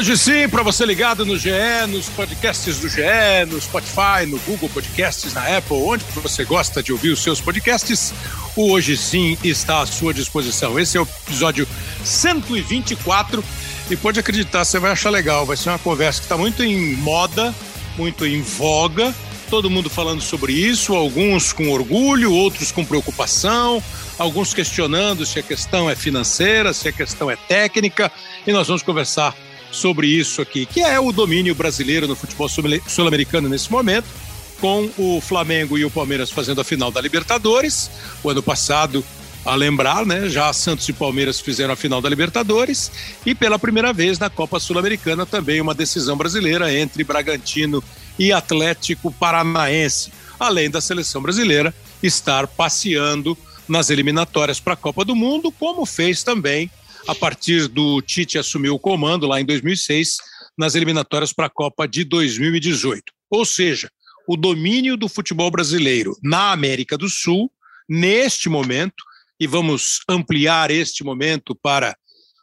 Hoje sim, para você ligado no GE, nos podcasts do GE, no Spotify, no Google Podcasts, na Apple, onde você gosta de ouvir os seus podcasts, o Hoje Sim está à sua disposição. Esse é o episódio 124 e pode acreditar, você vai achar legal. Vai ser uma conversa que está muito em moda, muito em voga, todo mundo falando sobre isso, alguns com orgulho, outros com preocupação, alguns questionando se a questão é financeira, se a questão é técnica, e nós vamos conversar sobre isso aqui, que é o domínio brasileiro no futebol sul-americano nesse momento, com o Flamengo e o Palmeiras fazendo a final da Libertadores. O ano passado, a lembrar, né, já Santos e Palmeiras fizeram a final da Libertadores e pela primeira vez na Copa Sul-Americana também uma decisão brasileira entre Bragantino e Atlético Paranaense, além da seleção brasileira estar passeando nas eliminatórias para a Copa do Mundo, como fez também a partir do Tite assumir o comando lá em 2006 nas eliminatórias para a Copa de 2018. Ou seja, o domínio do futebol brasileiro na América do Sul, neste momento, e vamos ampliar este momento para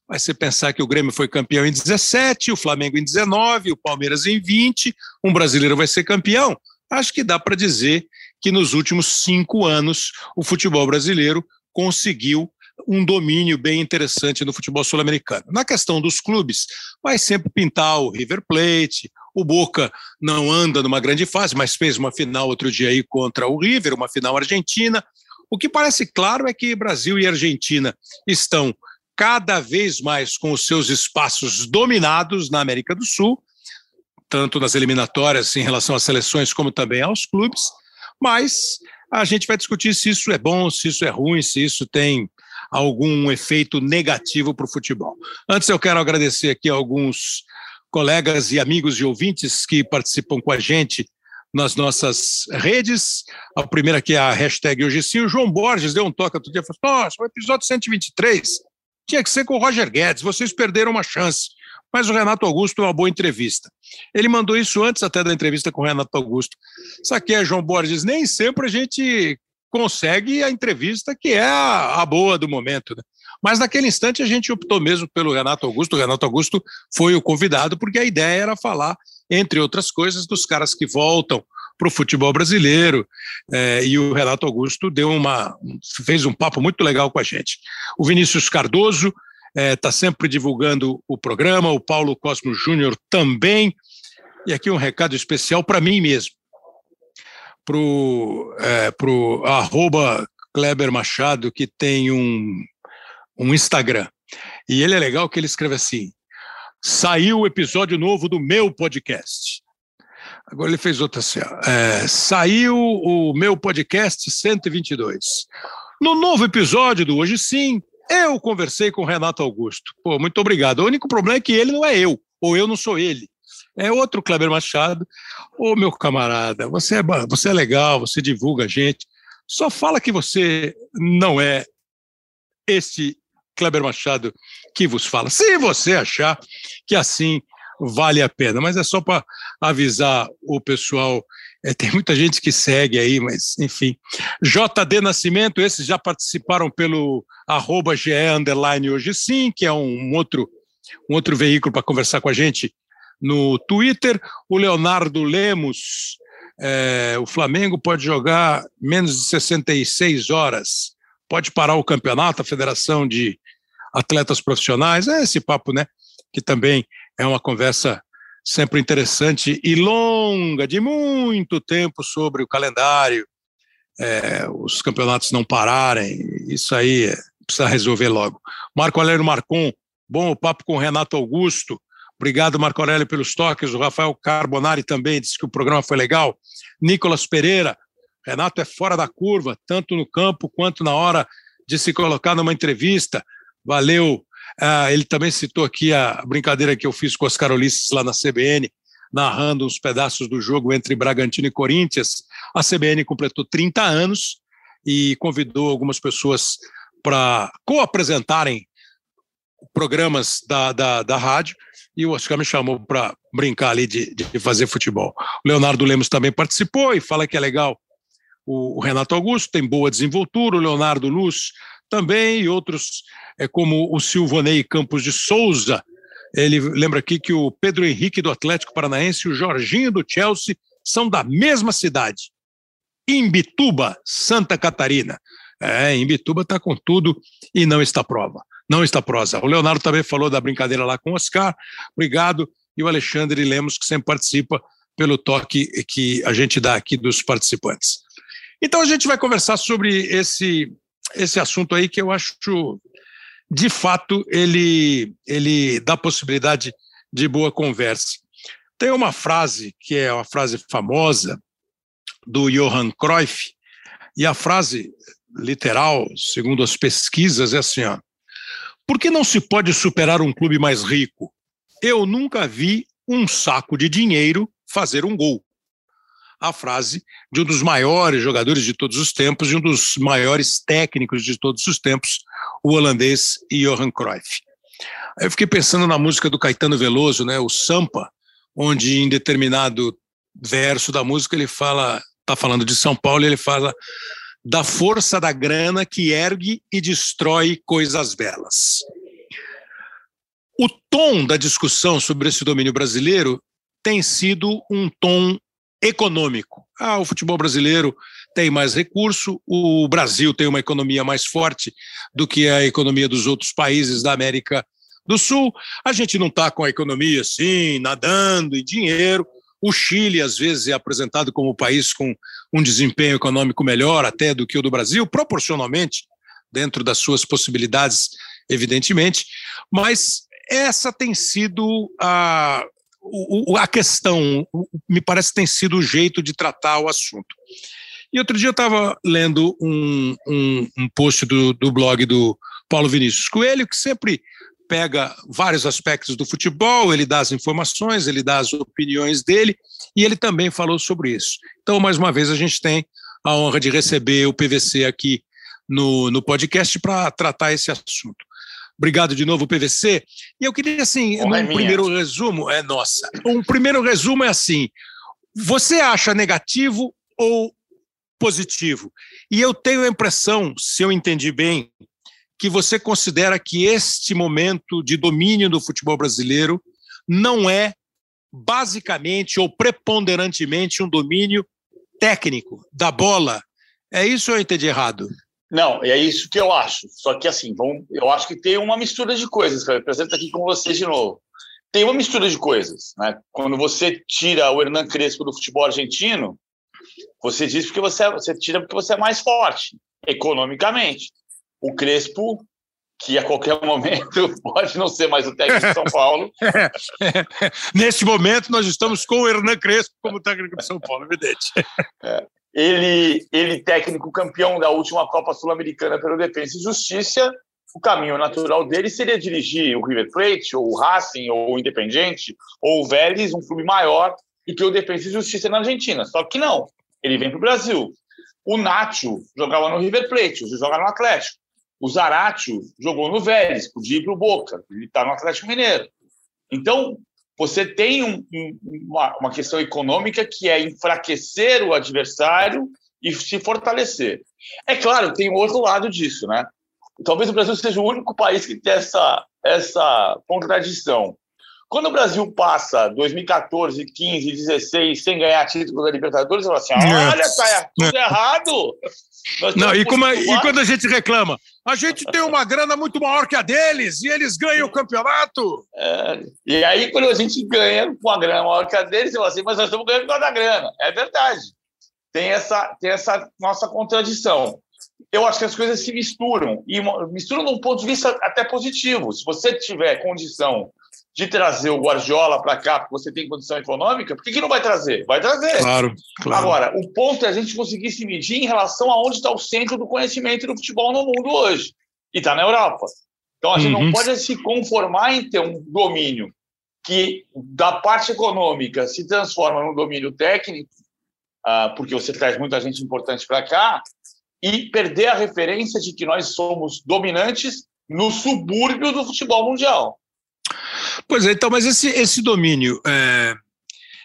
Vai ser pensar que o Grêmio foi campeão em 17, o Flamengo em 19, o Palmeiras em 20, um brasileiro vai ser campeão. Acho que dá para dizer que nos últimos cinco anos o futebol brasileiro conseguiu um domínio bem interessante no futebol sul-americano. Na questão dos clubes, vai sempre pintar o River Plate, o Boca não anda numa grande fase, mas fez uma final outro dia aí contra o River, uma final argentina. O que parece claro é que Brasil e Argentina estão cada vez mais com os seus espaços dominados na América do Sul, tanto nas eliminatórias em relação às seleções como também aos clubes, mas a gente vai discutir se isso é bom, se isso é ruim, se isso tem algum efeito negativo para o futebol. Antes, eu quero agradecer aqui alguns colegas e amigos e ouvintes que participam com a gente nas nossas redes. A primeira aqui é a hashtag Hoje Sim. O João Borges deu um toque outro dia e falou: Nossa, o episódio 123 tinha que ser com o Roger Guedes, vocês perderam uma chance. Mas o Renato Augusto é uma boa entrevista. Ele mandou isso antes até da entrevista com o Renato Augusto. Sabe que é, João Borges? Nem sempre a gente consegue a entrevista que é a, a boa do momento. Né? Mas naquele instante a gente optou mesmo pelo Renato Augusto. O Renato Augusto foi o convidado, porque a ideia era falar, entre outras coisas, dos caras que voltam para o futebol brasileiro. É, e o Renato Augusto deu uma, fez um papo muito legal com a gente. O Vinícius Cardoso está é, sempre divulgando o programa, o Paulo Cosmo Júnior também. E aqui um recado especial para mim mesmo pro, é, pro arroba Kleber Machado, que tem um, um Instagram. E ele é legal que ele escreve assim: saiu o episódio novo do meu podcast. Agora ele fez outra assim: é, saiu o meu podcast 122. No novo episódio do Hoje Sim, eu conversei com o Renato Augusto. Pô, muito obrigado. O único problema é que ele não é eu, ou eu não sou ele. É outro Kleber Machado. Ô, meu camarada, você é, você é legal, você divulga a gente. Só fala que você não é este Kleber Machado que vos fala. Se você achar que assim vale a pena, mas é só para avisar o pessoal. É, tem muita gente que segue aí, mas enfim. JD Nascimento, esses já participaram pelo arroba GE Underline hoje sim, que é um outro, um outro veículo para conversar com a gente no Twitter. O Leonardo Lemos, é, o Flamengo pode jogar menos de 66 horas, pode parar o campeonato, a Federação de Atletas Profissionais. É esse papo, né? Que também é uma conversa sempre interessante e longa, de muito tempo, sobre o calendário, é, os campeonatos não pararem, isso aí é, precisa resolver logo. Marco Aurélio Marcon, bom o papo com o Renato Augusto, Obrigado, Marco Aurélio, pelos toques. O Rafael Carbonari também disse que o programa foi legal. Nicolas Pereira, Renato é fora da curva, tanto no campo quanto na hora de se colocar numa entrevista. Valeu. Ah, ele também citou aqui a brincadeira que eu fiz com Oscar Ulisses lá na CBN, narrando uns pedaços do jogo entre Bragantino e Corinthians. A CBN completou 30 anos e convidou algumas pessoas para co-apresentarem programas da, da, da rádio e o Oscar me chamou para brincar ali de, de, fazer futebol. O Leonardo Lemos também participou e fala que é legal. O, Renato Augusto tem boa desenvoltura, o Leonardo Luz também, e outros, é, como o Silvanei Campos de Souza, Ele lembra aqui que o Pedro Henrique do Atlético Paranaense e o Jorginho do Chelsea são da mesma cidade. Imbituba, Santa Catarina. É, Imbituba está com tudo e não está prova. Não está prosa. O Leonardo também falou da brincadeira lá com o Oscar. Obrigado. E o Alexandre Lemos, que sempre participa pelo toque que a gente dá aqui dos participantes. Então a gente vai conversar sobre esse, esse assunto aí que eu acho, de fato, ele, ele dá possibilidade de boa conversa. Tem uma frase que é uma frase famosa do Johann Cruyff, e a frase literal, segundo as pesquisas, é assim: ó, por que não se pode superar um clube mais rico? Eu nunca vi um saco de dinheiro fazer um gol. A frase de um dos maiores jogadores de todos os tempos e um dos maiores técnicos de todos os tempos, o holandês Johan Cruyff. Eu fiquei pensando na música do Caetano Veloso, né, o Sampa, onde em determinado verso da música ele fala, está falando de São Paulo, e ele fala da força da grana que ergue e destrói coisas belas. O tom da discussão sobre esse domínio brasileiro tem sido um tom econômico. Ah, o futebol brasileiro tem mais recurso, o Brasil tem uma economia mais forte do que a economia dos outros países da América do Sul. A gente não está com a economia assim, nadando em dinheiro. O Chile, às vezes, é apresentado como um país com um desempenho econômico melhor até do que o do Brasil, proporcionalmente, dentro das suas possibilidades, evidentemente, mas essa tem sido a, a questão, me parece que tem sido o jeito de tratar o assunto. E outro dia eu estava lendo um, um, um post do, do blog do Paulo Vinícius Coelho, que sempre pega vários aspectos do futebol, ele dá as informações, ele dá as opiniões dele, e ele também falou sobre isso. Então, mais uma vez, a gente tem a honra de receber o PVC aqui no, no podcast para tratar esse assunto. Obrigado de novo, PVC. E eu queria, assim, um primeiro resumo, é nossa. Um primeiro resumo é assim: você acha negativo ou positivo? E eu tenho a impressão, se eu entendi bem, que você considera que este momento de domínio do futebol brasileiro não é basicamente ou preponderantemente um domínio técnico da bola. É isso ou eu entendi errado? Não, é isso que eu acho. Só que assim, vamos, eu acho que tem uma mistura de coisas, eu apresento aqui com vocês de novo. Tem uma mistura de coisas, né? Quando você tira o Hernan Crespo do futebol argentino, você diz porque você, é, você tira porque você é mais forte economicamente o Crespo, que a qualquer momento pode não ser mais o técnico de São Paulo. Neste momento, nós estamos com o Hernan Crespo como técnico de São Paulo, evidente. É. Ele, ele, técnico campeão da última Copa Sul-Americana pelo Defensa e Justiça, o caminho natural dele seria dirigir o River Plate, ou o Racing, ou o Independiente, ou o Vélez, um clube maior do que o Defensa e Justiça na Argentina. Só que não, ele vem para o Brasil. O Nacho jogava no River Plate, hoje joga no Atlético. O Zaratio jogou no Vélez, podia ir para o Boca, ele está no Atlético Mineiro. Então, você tem um, um, uma, uma questão econômica que é enfraquecer o adversário e se fortalecer. É claro, tem outro lado disso, né? Talvez o Brasil seja o único país que tem essa, essa contradição. Quando o Brasil passa 2014, 15, 16 sem ganhar título da Libertadores, você fala assim: olha, tá tudo errado. Não, e, como, e quando a gente reclama, a gente tem uma grana muito maior que a deles e eles ganham o campeonato. É, e aí, quando a gente ganha com a grana maior que a deles, você fala assim, mas nós estamos ganhando com a da grana. É verdade. Tem essa, tem essa nossa contradição. Eu acho que as coisas se misturam, e misturam de um ponto de vista até positivo. Se você tiver condição de trazer o Guardiola para cá, porque você tem condição econômica, por que, que não vai trazer? Vai trazer. Claro, claro. Agora, o ponto é a gente conseguir se medir em relação a onde está o centro do conhecimento do futebol no mundo hoje. E está na Europa. Então, a gente uhum. não pode se conformar em ter um domínio que, da parte econômica, se transforma num domínio técnico, uh, porque você traz muita gente importante para cá, e perder a referência de que nós somos dominantes no subúrbio do futebol mundial. Pois é, então, mas esse, esse domínio. É,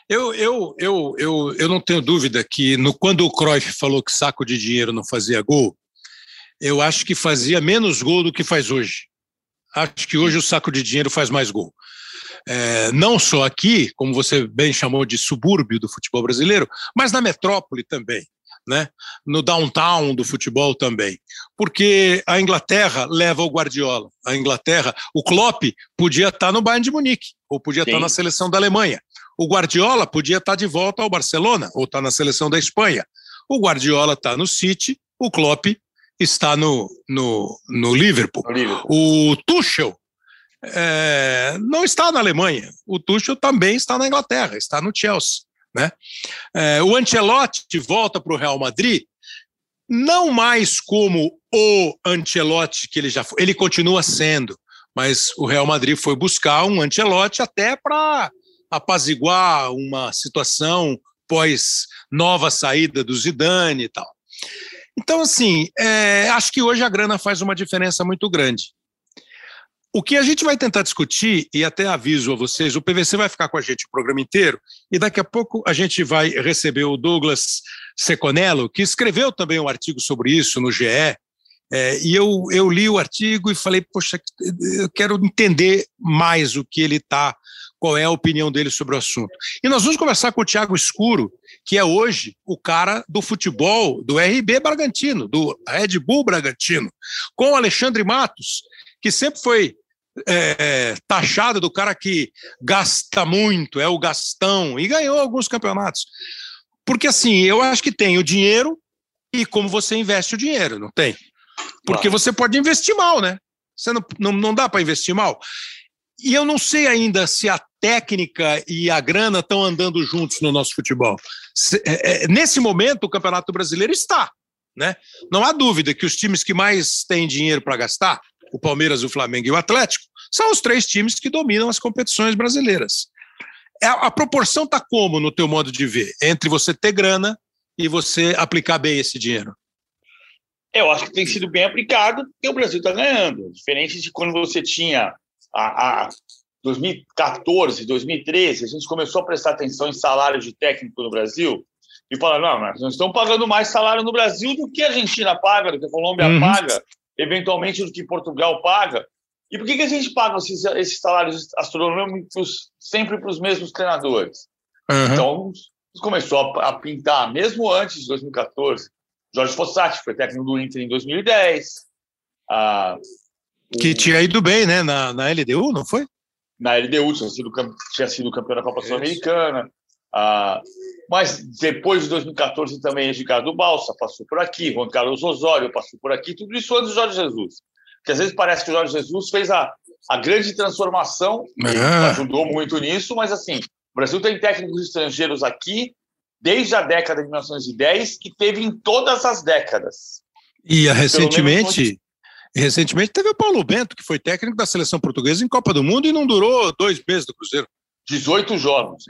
eu, eu, eu, eu, eu não tenho dúvida que no, quando o Cruyff falou que saco de dinheiro não fazia gol, eu acho que fazia menos gol do que faz hoje. Acho que hoje o saco de dinheiro faz mais gol. é, não só aqui, como você bem chamou de subúrbio do futebol brasileiro, mas na metrópole também. Né? no downtown do futebol também, porque a Inglaterra leva o Guardiola, a Inglaterra, o Klopp podia estar no Bayern de Munique, ou podia Sim. estar na seleção da Alemanha, o Guardiola podia estar de volta ao Barcelona, ou estar na seleção da Espanha, o Guardiola está no City, o Klopp está no, no, no Liverpool. O Tuchel é, não está na Alemanha. O Tuchel também está na Inglaterra, está no Chelsea. Né? É, o Ancelotti volta para o Real Madrid, não mais como o Ancelotti que ele já foi, ele continua sendo, mas o Real Madrid foi buscar um Ancelotti até para apaziguar uma situação pós nova saída do Zidane e tal. Então, assim, é, acho que hoje a grana faz uma diferença muito grande. O que a gente vai tentar discutir, e até aviso a vocês, o PVC vai ficar com a gente o programa inteiro, e daqui a pouco a gente vai receber o Douglas Seconello, que escreveu também um artigo sobre isso no GE, é, e eu, eu li o artigo e falei, poxa, eu quero entender mais o que ele está qual é a opinião dele sobre o assunto. E nós vamos conversar com o Tiago Escuro, que é hoje o cara do futebol do RB Bragantino, do Red Bull Bragantino, com o Alexandre Matos, que sempre foi é, taxado do cara que gasta muito, é o gastão, e ganhou alguns campeonatos. Porque assim, eu acho que tem o dinheiro e como você investe o dinheiro, não tem? Porque você pode investir mal, né? Você não, não, não dá para investir mal. E eu não sei ainda se a técnica e a grana estão andando juntos no nosso futebol. É, é, nesse momento, o Campeonato Brasileiro está. Né? Não há dúvida que os times que mais têm dinheiro para gastar, o Palmeiras, o Flamengo e o Atlético, são os três times que dominam as competições brasileiras. É, a proporção está como, no teu modo de ver, entre você ter grana e você aplicar bem esse dinheiro? Eu acho que tem sido bem aplicado e o Brasil está ganhando. Diferente de quando você tinha a, a 2014, 2013, a gente começou a prestar atenção em salário de técnico no Brasil e falar, não, mas nós estamos pagando mais salário no Brasil do que a Argentina paga, do que a Colômbia uhum. paga, eventualmente do que Portugal paga. E por que, que a gente paga esses, esses salários astronômicos sempre para os mesmos treinadores? Uhum. Então, começou a, a, pintar, mesmo antes de 2014. Jorge Fossati foi técnico do Inter em 2010. Ah, que tinha ido bem, né, na, na LDU, não foi? Na LDU, tinha sido, tinha sido campeão da Copa Sul-Americana. Ah, mas depois de 2014 também Ricardo Balsa passou por aqui, Juan Carlos Osório passou por aqui, tudo isso antes do Jorge Jesus. Porque às vezes parece que o Jorge Jesus fez a, a grande transformação, é. ajudou muito nisso, mas assim, o Brasil tem técnicos estrangeiros aqui desde a década de 1910 que teve em todas as décadas. E recentemente, recentemente teve o Paulo Bento, que foi técnico da seleção portuguesa em Copa do Mundo e não durou dois meses do Cruzeiro. 18 jogos.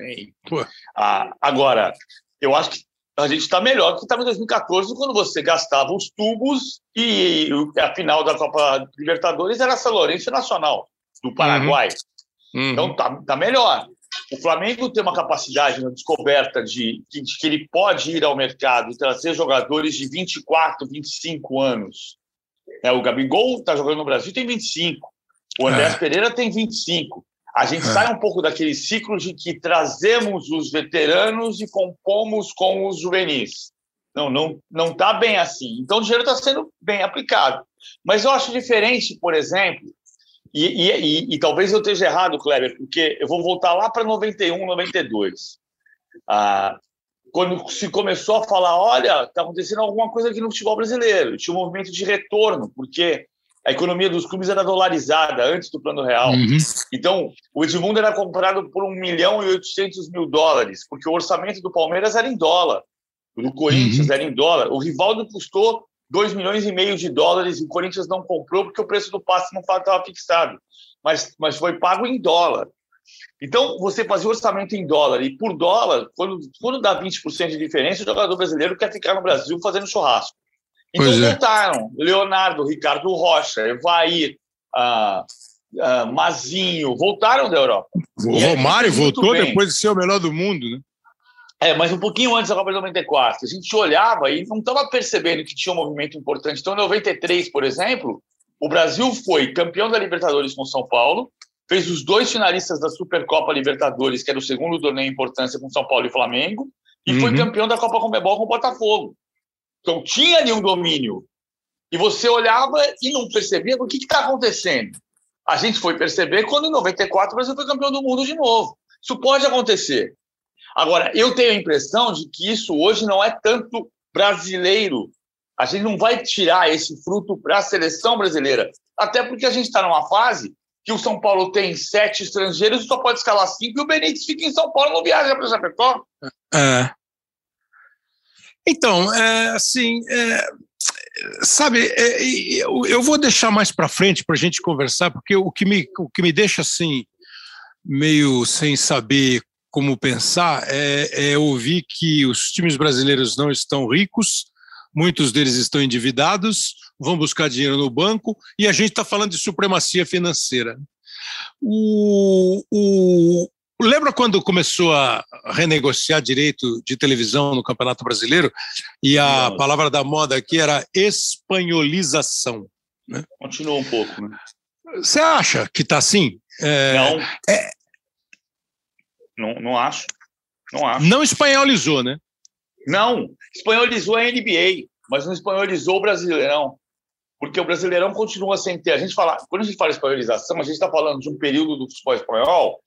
Ah, agora, eu acho que a gente está melhor do que estava em 2014, quando você gastava os tubos e a final da Copa Libertadores era São Lourenço Nacional, do Paraguai. Uhum. Então tá, tá melhor. O Flamengo tem uma capacidade na descoberta de, de, de que ele pode ir ao mercado e trazer jogadores de 24, 25 anos é, o Gabigol está jogando no Brasil tem 25. O André é. Pereira tem 25. A gente é. sai um pouco daquele ciclo de que trazemos os veteranos e compomos com os juvenis. Não, não, não está bem assim. Então o dinheiro está sendo bem aplicado. Mas eu acho diferente, por exemplo, e, e, e, e, talvez eu esteja errado, Kleber, porque eu vou voltar lá para 91, 92. Ah, quando se começou a falar, olha, está acontecendo alguma coisa aqui no futebol brasileiro, tinha um movimento de retorno, porque a economia dos clubes era dolarizada antes do plano real. Uhum. Então, o Edmundo era comprado por 1 milhão e 800 mil dólares, porque o orçamento do Palmeiras era em dólar, o do Corinthians uhum. era em dólar. O Rivaldo custou 2 milhões e meio de dólares e o Corinthians não comprou porque o preço do passe não estava fixado, mas, mas foi pago em dólar. Então, você fazia o orçamento em dólar, e por dólar, quando, quando dá 20% de diferença, o jogador brasileiro quer ficar no Brasil fazendo churrasco. Então, pois é. voltaram é. Leonardo, Ricardo Rocha, Evair, ah, ah, Mazinho, voltaram da Europa. O Romário voltou bem. depois de ser o melhor do mundo, né? É, mas um pouquinho antes da Copa de 94. A gente olhava e não estava percebendo que tinha um movimento importante. Então, em 93, por exemplo, o Brasil foi campeão da Libertadores com São Paulo, fez os dois finalistas da Supercopa Libertadores, que era o segundo torneio em importância com São Paulo e Flamengo, e uhum. foi campeão da Copa Comebol com o Botafogo. Então tinha ali um domínio. E você olhava e não percebia o que está acontecendo. A gente foi perceber quando em 94 o Brasil foi campeão do mundo de novo. Isso pode acontecer. Agora, eu tenho a impressão de que isso hoje não é tanto brasileiro. A gente não vai tirar esse fruto para a seleção brasileira. Até porque a gente está numa fase que o São Paulo tem sete estrangeiros e só pode escalar cinco, e o Benítez fica em São Paulo não viaja para Chapecó. É. Então, é, assim, é, sabe, é, eu, eu, vou deixar mais para frente para a gente conversar, porque o que, me, o que me deixa assim, meio sem saber como pensar, é, é ouvir que os times brasileiros não estão ricos, muitos deles estão endividados, vão buscar dinheiro no banco, e a gente está falando de supremacia financeira. O, o, lembra quando começou a renegociar direito de televisão no Campeonato Brasileiro? E a Não. palavra da moda aqui era espanholização. Né? Continua um pouco. Né? Você acha que está assim? É, não. É... não. Não acho. Não acho. Não espanholizou, né? Não. Espanholizou a NBA, mas não espanholizou o Brasileirão porque o Brasileirão continua sem ter. A gente fala, quando a gente fala espanholização, a gente está falando de um período do futebol espanhol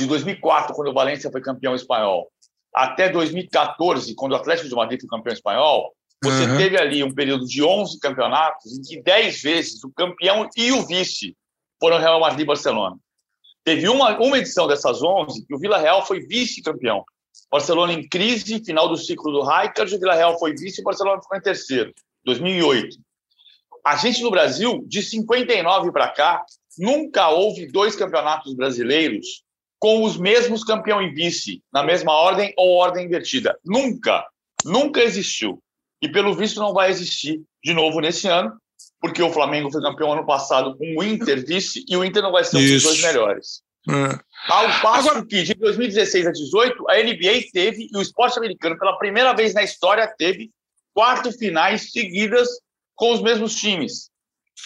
de 2004, quando o Valência foi campeão espanhol, até 2014, quando o Atlético de Madrid foi campeão espanhol, você uhum. teve ali um período de 11 campeonatos em que 10 vezes o campeão e o vice foram Real Madrid e Barcelona. Teve uma, uma edição dessas 11 que o Vila Real foi vice-campeão. Barcelona em crise, final do ciclo do Rijkaard, o Vila Real foi vice e o Barcelona ficou em terceiro, 2008. A gente no Brasil, de 59 para cá, nunca houve dois campeonatos brasileiros com os mesmos campeão e vice, na mesma ordem ou ordem invertida. Nunca, nunca existiu. E pelo visto não vai existir de novo nesse ano, porque o Flamengo foi campeão ano passado com o Inter vice e o Inter não vai ser um dos dois melhores. É. Ao passo Agora... que de 2016 a 2018, a NBA teve, e o esporte americano, pela primeira vez na história, teve quatro finais seguidas com os mesmos times.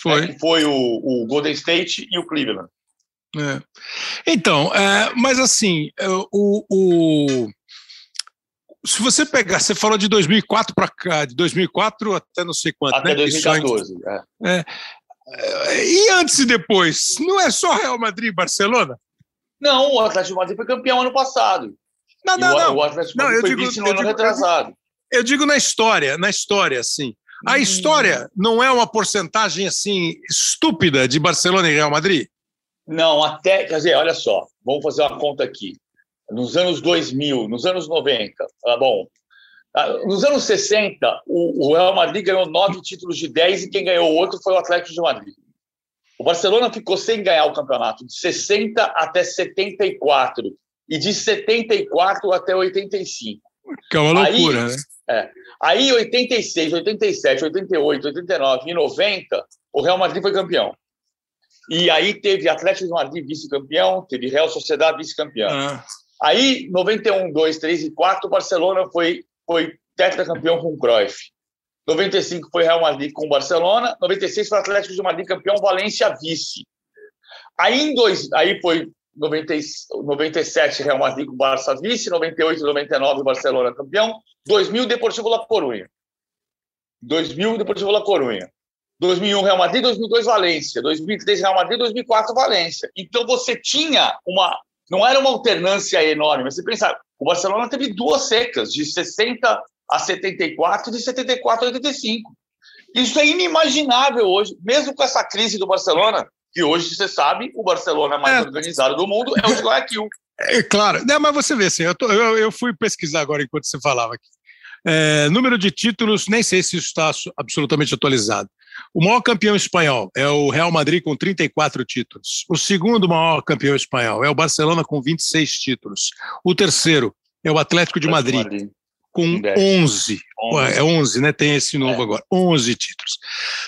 Foi. Né, que foi o, o, Golden State e o Cleveland. É. Então, é, mas assim, é, o, o, se você pegar, você falou de 2004 para cá, de 2004 até não sei quanto, até né? 2014. É. é. E antes e depois, não é só Real Madrid e Barcelona? Não, o Atlético de Madrid foi campeão ano passado. Não, não, o, não. O Atlético não, foi digo, vice no ano digo, retrasado. Eu digo na história, na história, assim. A hum. história não é uma porcentagem assim estúpida de Barcelona e Real Madrid? Não, até, quer dizer, olha só, vamos fazer uma conta aqui. Nos anos 2000, nos anos 90, tá bom. Ah, nos anos 60, o Real Madrid ganhou nove títulos de 10 e quem ganhou outro foi o Atlético de Madrid. O Barcelona ficou sem ganhar o campeonato de 60 até 74 e de 74 até 85. Que é uma loucura, Aí, né? É. Aí, 86, 87, 88, 89 e 90, o Real Madrid foi campeão. E aí teve Atlético de Madrid vice-campeão, teve Real Sociedade vice-campeão. Ah. Aí, 91, 2, 3 e 4, o Barcelona foi, foi tetracampeão com o Cruyff. 95 foi Real Madrid com o Barcelona. 96 foi Atlético de Madrid campeão, Valência vice. Aí, em dois, aí foi 90, 97 Real Madrid com o Barça vice, 98 99 Barcelona campeão, 2000 Deportivo La Coruña. 2000 Deportivo La Coruña. 2001 Real Madrid, 2002 Valência, 2003 Real Madrid, 2004 Valência. Então você tinha uma não era uma alternância enorme, mas você pensa, o Barcelona teve duas secas de 60 a 74 e de 74 a 85. Isso é inimaginável hoje, mesmo com essa crise do Barcelona, que hoje, você sabe, o Barcelona mais é. organizado do mundo é o de Guayaquil. É claro, não, mas você vê assim, eu, tô, eu, eu, fui pesquisar agora enquanto você falava aqui. É, número de títulos, nem sei se isso está absolutamente atualizado. O maior campeão espanhol é o Real Madrid com 34 títulos. O segundo maior campeão espanhol é o Barcelona com 26 títulos. O terceiro é o Atlético de Madrid, Madrid. com 11. 11. É 11, né? Tem esse novo é. agora. 11 títulos.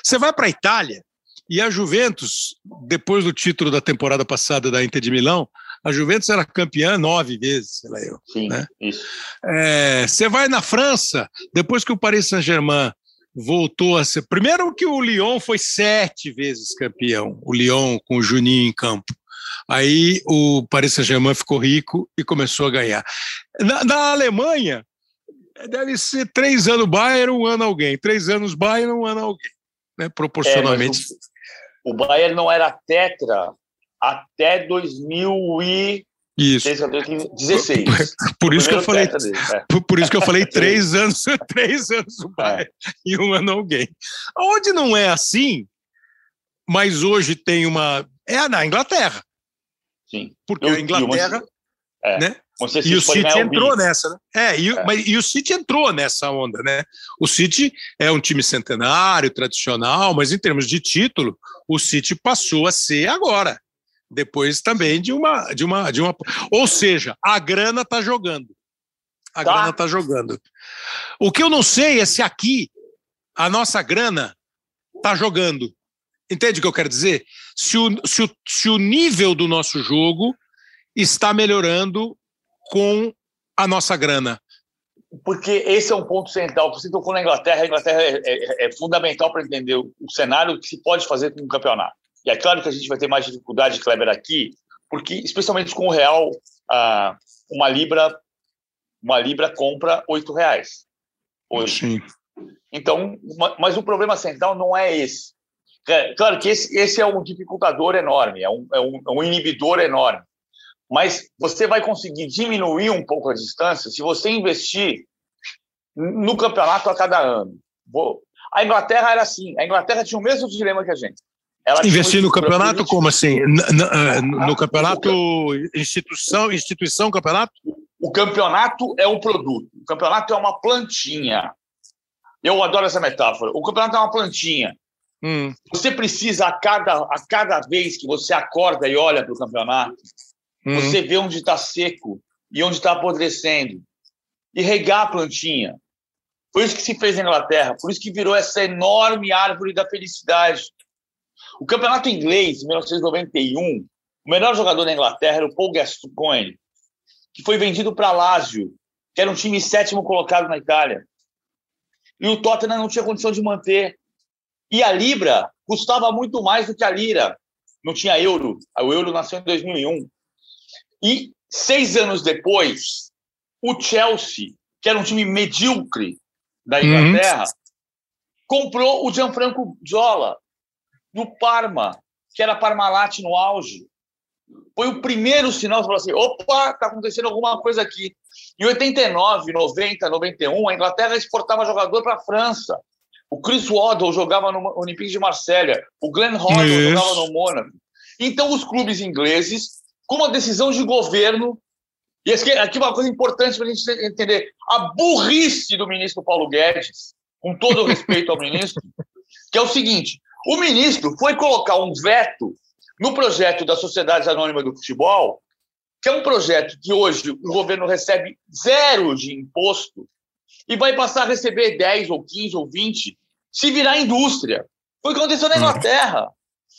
Você vai para a Itália, e a Juventus, depois do título da temporada passada da Inter de Milão, a Juventus era campeã nove vezes, sei lá eu. Sim, né? isso. É, você vai na França, depois que o Paris Saint-Germain voltou a ser. Primeiro que o Lyon foi sete vezes campeão, o Lyon com o Juninho em campo. Aí o Paris Saint-Germain ficou rico e começou a ganhar. Na, na, Alemanha, deve ser três anos Bayern, um ano alguém. Três anos Bayern, um ano alguém. Né? Proporcionalmente. É, o, o Bayern não era tetra até 2000 e isso. 16. Por, isso que eu falei, dele, é. por, por, isso que eu falei três anos, três anos o Bayern é. e um ano alguém. Onde não é assim, mas hoje tem uma é na Inglaterra. Sim. Porque eu, a Inglaterra, é. né? E o City entrou nessa, né? É, e, é. Mas, e o City entrou nessa onda, né? O City é um time centenário, tradicional, mas em termos de título, o City passou a ser agora depois também de uma de uma de uma ou seja a grana está jogando a tá. grana está jogando o que eu não sei é se aqui a nossa grana está jogando entende o que eu quero dizer se o, se o, se o nível do nosso jogo está melhorando com a nossa grana porque esse é um ponto central. Você tocou na Inglaterra, a Inglaterra é, é, é fundamental para entender o, o cenário que se pode fazer com o campeonato. E é claro que a gente vai ter mais dificuldade, Kleber, aqui, porque, especialmente com o real, ah, uma libra uma libra compra oito reais hoje. Sim. Então, mas o problema central não é esse. É, claro que esse, esse é um dificultador enorme, é um, é, um, é um inibidor enorme. Mas você vai conseguir diminuir um pouco a distância se você investir no campeonato a cada ano. A Inglaterra era assim. A Inglaterra tinha o mesmo dilema que a gente. Investir no campeonato, como assim? No, no, no campeonato, instituição, instituição, campeonato? O campeonato é um produto. O campeonato é uma plantinha. Eu adoro essa metáfora. O campeonato é uma plantinha. Hum. Você precisa, a cada, a cada vez que você acorda e olha para o campeonato, hum. você vê onde está seco e onde está apodrecendo. E regar a plantinha. Foi isso que se fez na Inglaterra. Por isso que virou essa enorme árvore da felicidade. O campeonato inglês, em 1991, o melhor jogador da Inglaterra era o Paul Gascoigne, que foi vendido para Lazio, que era um time sétimo colocado na Itália. E o Tottenham não tinha condição de manter. E a Libra custava muito mais do que a Lira. Não tinha euro. O euro nasceu em 2001. E seis anos depois, o Chelsea, que era um time medíocre da uhum. Inglaterra, uhum. comprou o Gianfranco Zola, no Parma, que era Parmalat no auge. Foi o primeiro sinal falar assim: opa, está acontecendo alguma coisa aqui. Em 89, 90, 91, a Inglaterra exportava jogador para a França. O Chris Waddle jogava no Olympique de Marselha. O Glenn Hoddle jogava no Mônaco. Então, os clubes ingleses, com uma decisão de governo, e aqui uma coisa importante para a gente entender: a burrice do ministro Paulo Guedes, com todo o respeito ao ministro, que é o seguinte: o ministro foi colocar um veto no projeto da Sociedade Anônima do Futebol, que é um projeto que hoje o governo recebe zero de imposto e vai passar a receber 10 ou 15 ou 20 se virar indústria. Foi o que aconteceu na Inglaterra.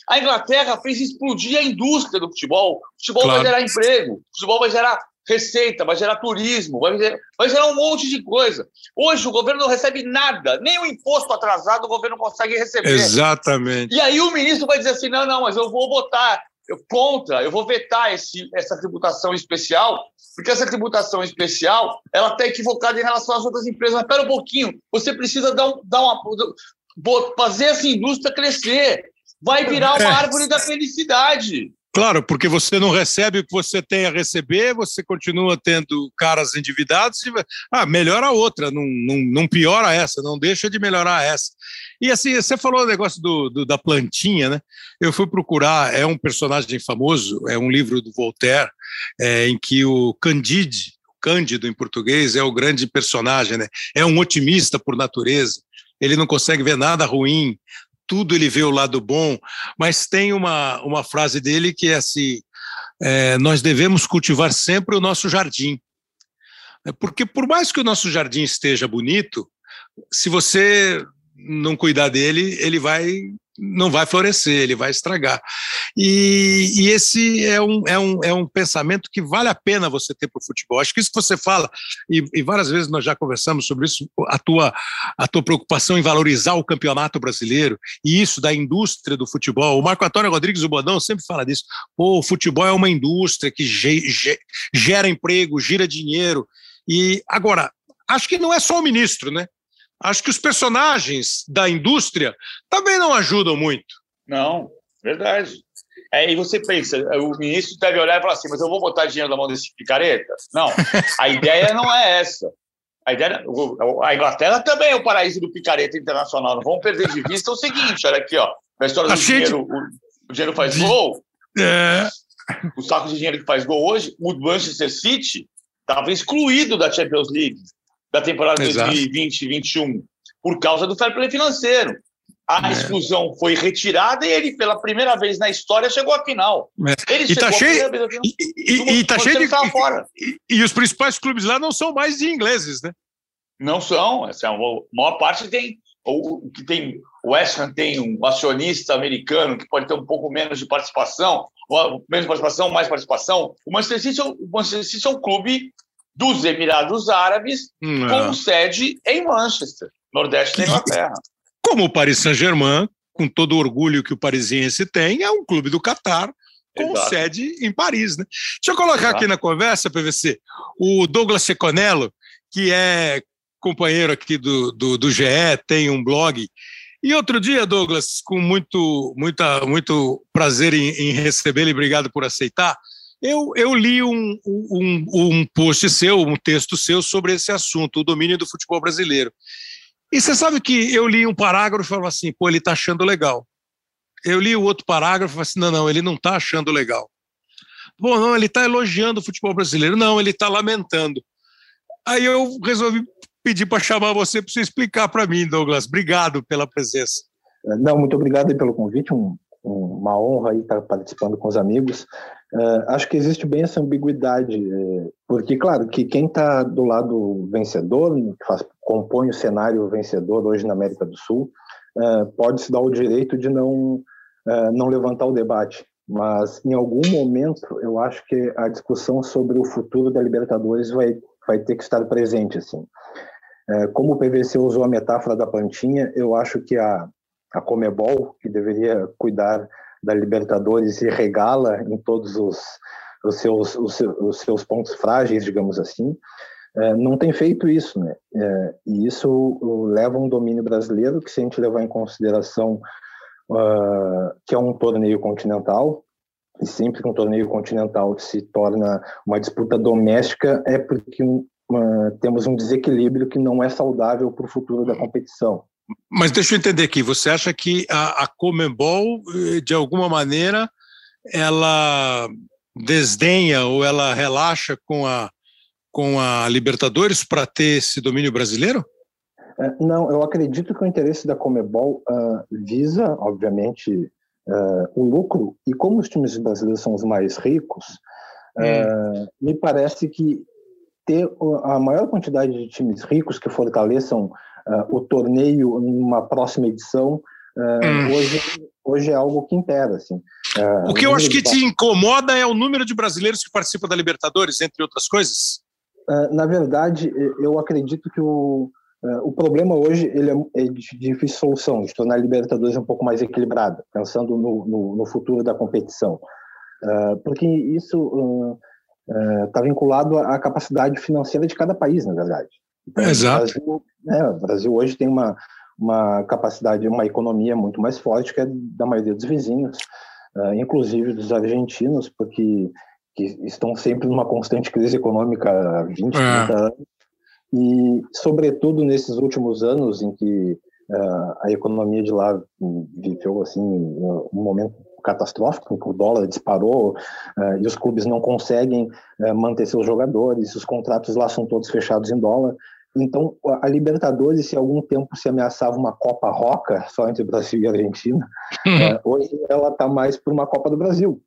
A Inglaterra fez explodir a indústria do futebol. O futebol claro. vai gerar emprego, o futebol vai gerar receita, vai gerar turismo, vai gerar, vai gerar um monte de coisa. Hoje o governo não recebe nada, nem o imposto atrasado o governo consegue receber. Exatamente. E aí o ministro vai dizer assim: não, não, mas eu vou votar eu, contra, eu vou vetar esse, essa tributação especial, porque essa tributação especial ela está equivocada em relação às outras empresas. Mas espera um pouquinho, você precisa dar, um, dar uma, fazer essa indústria crescer. Vai virar uma é. árvore da felicidade. Claro, porque você não recebe o que você tem a receber, você continua tendo caras endividados, e, ah, melhora a outra, não, não, não piora essa, não deixa de melhorar essa. E assim, você falou o negócio do, do, da plantinha, né? Eu fui procurar, é um personagem famoso, é um livro do Voltaire, é, em que o Candide, Cândido em português, é o grande personagem, né? É um otimista por natureza, ele não consegue ver nada ruim, tudo ele vê o lado bom, mas tem uma, uma frase dele que é assim: é, nós devemos cultivar sempre o nosso jardim. É, porque, por mais que o nosso jardim esteja bonito, se você não cuidar dele, ele vai não vai florescer, ele vai estragar. E, e, esse é um, é, um, é um pensamento que vale a pena você ter para o futebol. Acho que isso que você fala, e, e, várias vezes nós já conversamos sobre isso, a tua, a tua preocupação em valorizar o campeonato brasileiro e isso da indústria do futebol. O Marco Antônio Rodrigues do Bodão sempre fala disso. Pô, o futebol é uma indústria que ge, ge, gera emprego, gira dinheiro. E agora, acho que não é só o ministro, né? Acho que os personagens da indústria também não ajudam muito. Não, verdade. É, e você pensa, o ministro deve olhar e falar assim, mas eu vou botar dinheiro na mão desse picareta? Não, a ideia não é essa. A, ideia, a Inglaterra também é o paraíso do picareta internacional. Não vamos perder de vista o seguinte, olha aqui, ó, a história do dinheiro, o, o, dinheiro faz gol. É. O saco de dinheiro que faz gol hoje, o Manchester City estava excluído da Champions League da temporada 2020-2021 por causa do fair play financeiro. A é. exclusão foi retirada e ele, pela primeira vez na história, chegou à final. É. Ele e está cheio, e, e, e, tá cheio de. Fora. E, e, os principais clubes lá não são mais de ingleses, né? Não são. Essa, é a maior parte tem. O que tem. O West Ham tem um acionista americano que pode ter um pouco menos de participação, menos participação, mais participação. O Manchester City, é o Manchester City é um clube dos Emirados Árabes, Não. com sede em Manchester, nordeste da Inglaterra. Como o Paris Saint-Germain, com todo o orgulho que o parisiense tem, é um clube do Catar, com Exato. sede em Paris. Né? Deixa eu colocar Exato. aqui na conversa, PVC, o Douglas Seconello, que é companheiro aqui do, do, do GE, tem um blog. E outro dia, Douglas, com muito, muita, muito prazer em, em recebê-lo e obrigado por aceitar, eu, eu li um, um, um post seu, um texto seu sobre esse assunto, o domínio do futebol brasileiro. E você sabe que eu li um parágrafo e falava assim, pô, ele está achando legal. Eu li o outro parágrafo e falei assim, não, não, ele não está achando legal. Bom, não, ele está elogiando o futebol brasileiro. Não, ele está lamentando. Aí eu resolvi pedir para chamar você para você explicar para mim, Douglas. Obrigado pela presença. Não, muito obrigado pelo convite. Um, uma honra estar participando com os amigos. Uh, acho que existe bem essa ambiguidade, uh, porque, claro, que quem está do lado vencedor, que faz, compõe o cenário vencedor hoje na América do Sul, uh, pode se dar o direito de não, não levantar o debate. Mas, em algum momento, eu acho que a discussão sobre o futuro da Libertadores vai, vai ter que estar presente. Assim. como o PVC usou a metáfora da plantinha, eu acho que a, a Comebol, que deveria cuidar da Libertadores e regala em todos os, os, seus, os, os seus pontos frágeis, digamos assim, é, não tem feito isso, né? É, e isso leva um domínio brasileiro que, se a gente levar em consideração uh, que é um torneio continental, e sempre que um torneio continental se torna uma disputa doméstica, é porque uh, temos um desequilíbrio que não é saudável para o futuro da competição. Mas deixa eu entender aqui, você acha que a, a Comembol, eh, de alguma maneira, ela desdenha ou ela relaxa com a, com a Libertadores para ter esse domínio brasileiro? É, não, eu acredito que o interesse da Comebol uh, visa, obviamente, uh, o lucro, e como os times brasileiros são os mais ricos, hum. uh, me parece que ter a maior quantidade de times ricos que fortaleçam uh, o torneio numa próxima edição, uh, hum. hoje, hoje é algo que impera. Assim. Uh, o que eu acho que te incomoda é o número de brasileiros que participam da Libertadores, entre outras coisas? na verdade, eu acredito que o, o problema hoje ele é, é, de difícil solução, de tornar a Libertadores um pouco mais equilibrada, pensando no, no, no futuro da competição. porque isso está vinculado à capacidade financeira de cada país, na verdade. Então, Exato. O Brasil, né, o Brasil hoje tem uma, uma capacidade, uma economia muito mais forte que a da maioria dos vizinhos, uh, inclusive dos argentinos, porque que estão sempre numa constante crise econômica há 20, é. 30 anos. E, sobretudo, nesses últimos anos em que uh, a economia de lá viveu assim, um momento catastrófico, em que o dólar disparou uh, e os clubes não conseguem uh, manter seus jogadores, os contratos lá são todos fechados em dólar. Então, a Libertadores, se algum tempo se ameaçava uma Copa Roca, só entre Brasil e Argentina, uhum. uh, hoje ela está mais por uma Copa do Brasil.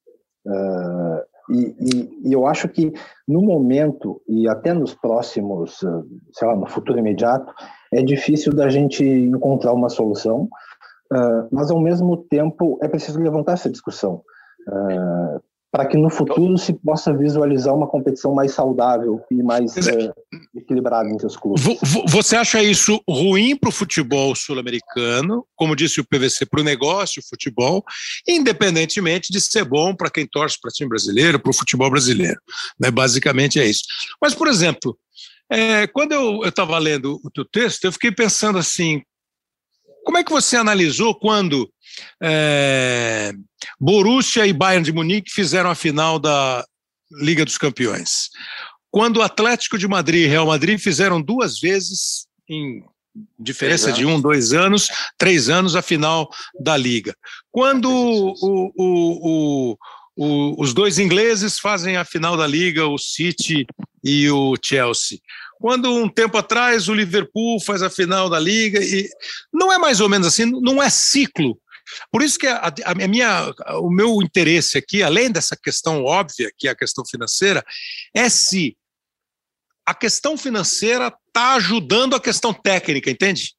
Uh, e, e, e, eu acho que no momento, e até nos próximos, sei lá, no futuro imediato, é difícil da gente encontrar uma solução, uh, mas ao mesmo tempo é preciso levantar essa discussão. Para que no futuro se possa visualizar uma competição mais saudável e mais uh, equilibrada entre os clubes. Você acha isso ruim para o futebol sul-americano, como disse o PVC, para o negócio futebol, independentemente de ser bom para quem torce para o time brasileiro, para o futebol brasileiro? Né? Basicamente é isso. Mas, por exemplo, é, quando eu estava lendo o teu texto, eu fiquei pensando assim, como é que você analisou quando é, Borussia e Bayern de Munique fizeram a final da Liga dos Campeões? Quando o Atlético de Madrid e Real Madrid fizeram duas vezes, em diferença de um, dois anos, três anos, a final da Liga. Quando o, o, o, os dois ingleses fazem a final da Liga, o City e o Chelsea. Quando um tempo atrás o Liverpool faz a final da liga e não é mais ou menos assim, não é ciclo. Por isso que a, a minha, o meu interesse aqui, além dessa questão óbvia, que é a questão financeira, é se a questão financeira está ajudando a questão técnica, entende?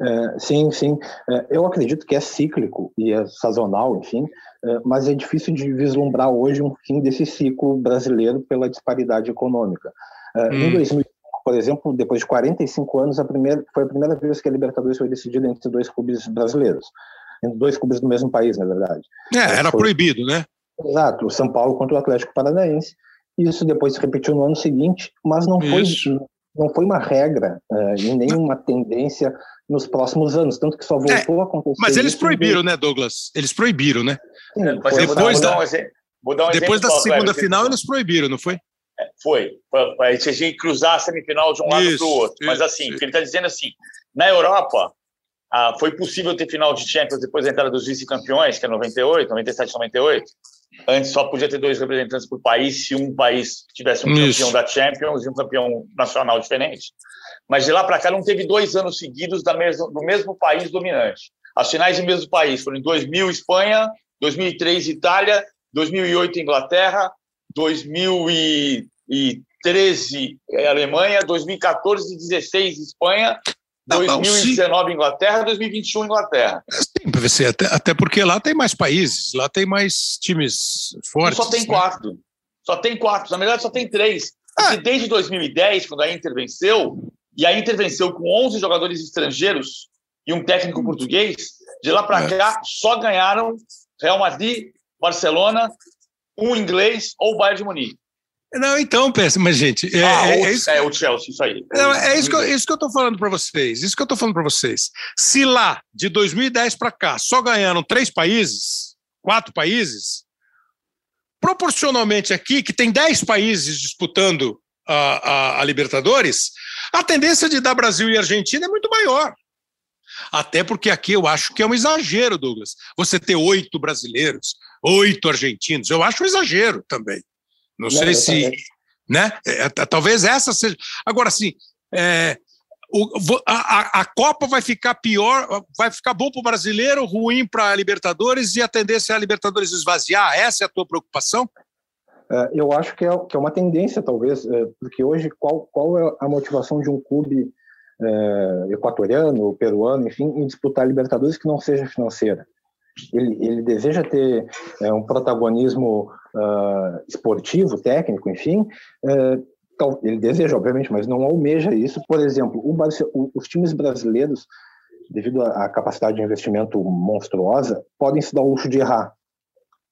É, sim, sim. É, eu acredito que é cíclico e é sazonal, enfim, é, mas é difícil de vislumbrar hoje um fim desse ciclo brasileiro pela disparidade econômica. Uh, hum. Em 2005, por exemplo, depois de 45 anos, a primeira, foi a primeira vez que a Libertadores foi decidida entre dois clubes brasileiros, entre dois clubes do mesmo país, na verdade. É, era foi, proibido, né? Exato, o São Paulo contra o Atlético Paranaense. Isso depois se repetiu no ano seguinte, mas não foi, não foi uma regra uh, e nem uma tendência nos próximos anos, tanto que só voltou é, a acontecer. Mas eles proibiram, né, Douglas? Eles proibiram, né? Sim, depois, da, um depois da segunda final, eles proibiram, não foi? Foi. A gente cruzar a semifinal de um lado para o outro. Isso, Mas assim, isso. o que ele está dizendo é assim, na Europa, ah, foi possível ter final de Champions depois da entrada dos vice-campeões, que é 98, 97, 98. Antes só podia ter dois representantes por país se um país tivesse um isso. campeão da Champions e um campeão nacional diferente. Mas de lá para cá não teve dois anos seguidos da mesma, do mesmo país dominante. As finais do mesmo país foram em 2000 Espanha, 2003 Itália, 2008 Inglaterra, 2013 é, Alemanha, 2014 e 16 Espanha, 2019 Inglaterra, 2021 Inglaterra. Sim, PVC, até, até porque lá tem mais países, lá tem mais times fortes. Só tem né? quatro. Só tem quatro. Na verdade, só tem três. Ah. desde 2010, quando a Inter venceu, e a Inter venceu com 11 jogadores estrangeiros e um técnico português, de lá para é. cá só ganharam Real Madrid, Barcelona, um inglês ou o Bayern de Munique. Não, então, pensa, mas gente. É, ah, é, é, isso, é, o Chelsea, isso aí. Não, é isso que, eu, isso que eu tô falando para vocês. Isso que eu tô falando para vocês. Se lá, de 2010 para cá, só ganharam três países, quatro países, proporcionalmente aqui, que tem dez países disputando a, a, a Libertadores, a tendência de dar Brasil e Argentina é muito maior. Até porque aqui eu acho que é um exagero, Douglas. Você ter oito brasileiros, oito argentinos, eu acho um exagero também. Não, Não sei se. Né? É, é, talvez essa seja. Agora, assim, é, o, a, a, Copa vai ficar pior, vai ficar bom para o brasileiro, ruim para a Libertadores e a tendência é a Libertadores esvaziar. Essa é a tua preocupação? É, eu acho que é, que é uma tendência, talvez, é, porque hoje qual, qual é a motivação de um clube equatoriano, peruano, enfim, em disputar a Libertadores que não seja financeira. Ele, ele deseja ter é, um protagonismo uh, esportivo, técnico, enfim. É, ele deseja, obviamente, mas não almeja isso. Por exemplo, o, os times brasileiros, devido à capacidade de investimento monstruosa, podem se dar o luxo de errar.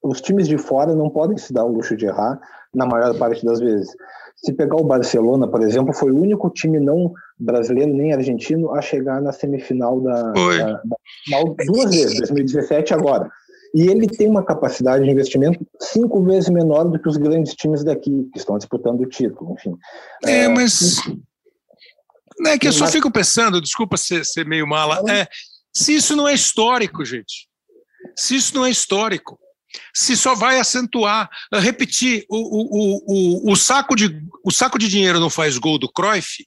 Os times de fora não podem se dar o luxo de errar na maior parte das vezes. Se pegar o Barcelona, por exemplo, foi o único time não brasileiro nem argentino a chegar na semifinal da, da, da final duas vezes, 2017 agora. E ele tem uma capacidade de investimento cinco vezes menor do que os grandes times daqui, que estão disputando o título, enfim. É, é mas. É que eu só fico pensando, desculpa ser, ser meio mala, é, se isso não é histórico, gente. Se isso não é histórico se só vai acentuar. Repetir, o, o, o, o, saco de, o saco de dinheiro não faz gol do Cruyff,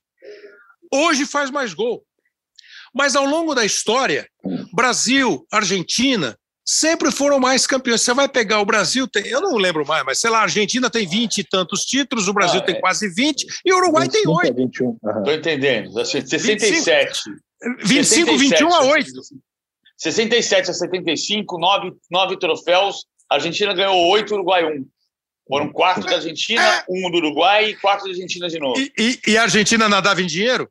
hoje faz mais gol. Mas ao longo da história, Brasil, Argentina, sempre foram mais campeões. Você vai pegar o Brasil, tem, eu não lembro mais, mas sei lá, a Argentina tem 20 e tantos títulos, o Brasil ah, tem é. quase 20 e o Uruguai 25, tem 8. Estou entendendo. 67. 25, 21 a 8. 67 a 75, nove, nove troféus. A Argentina ganhou oito, Uruguai um. Foram quatro da Argentina, um do Uruguai e quatro da Argentina de novo. E, e, e a Argentina nadava em dinheiro?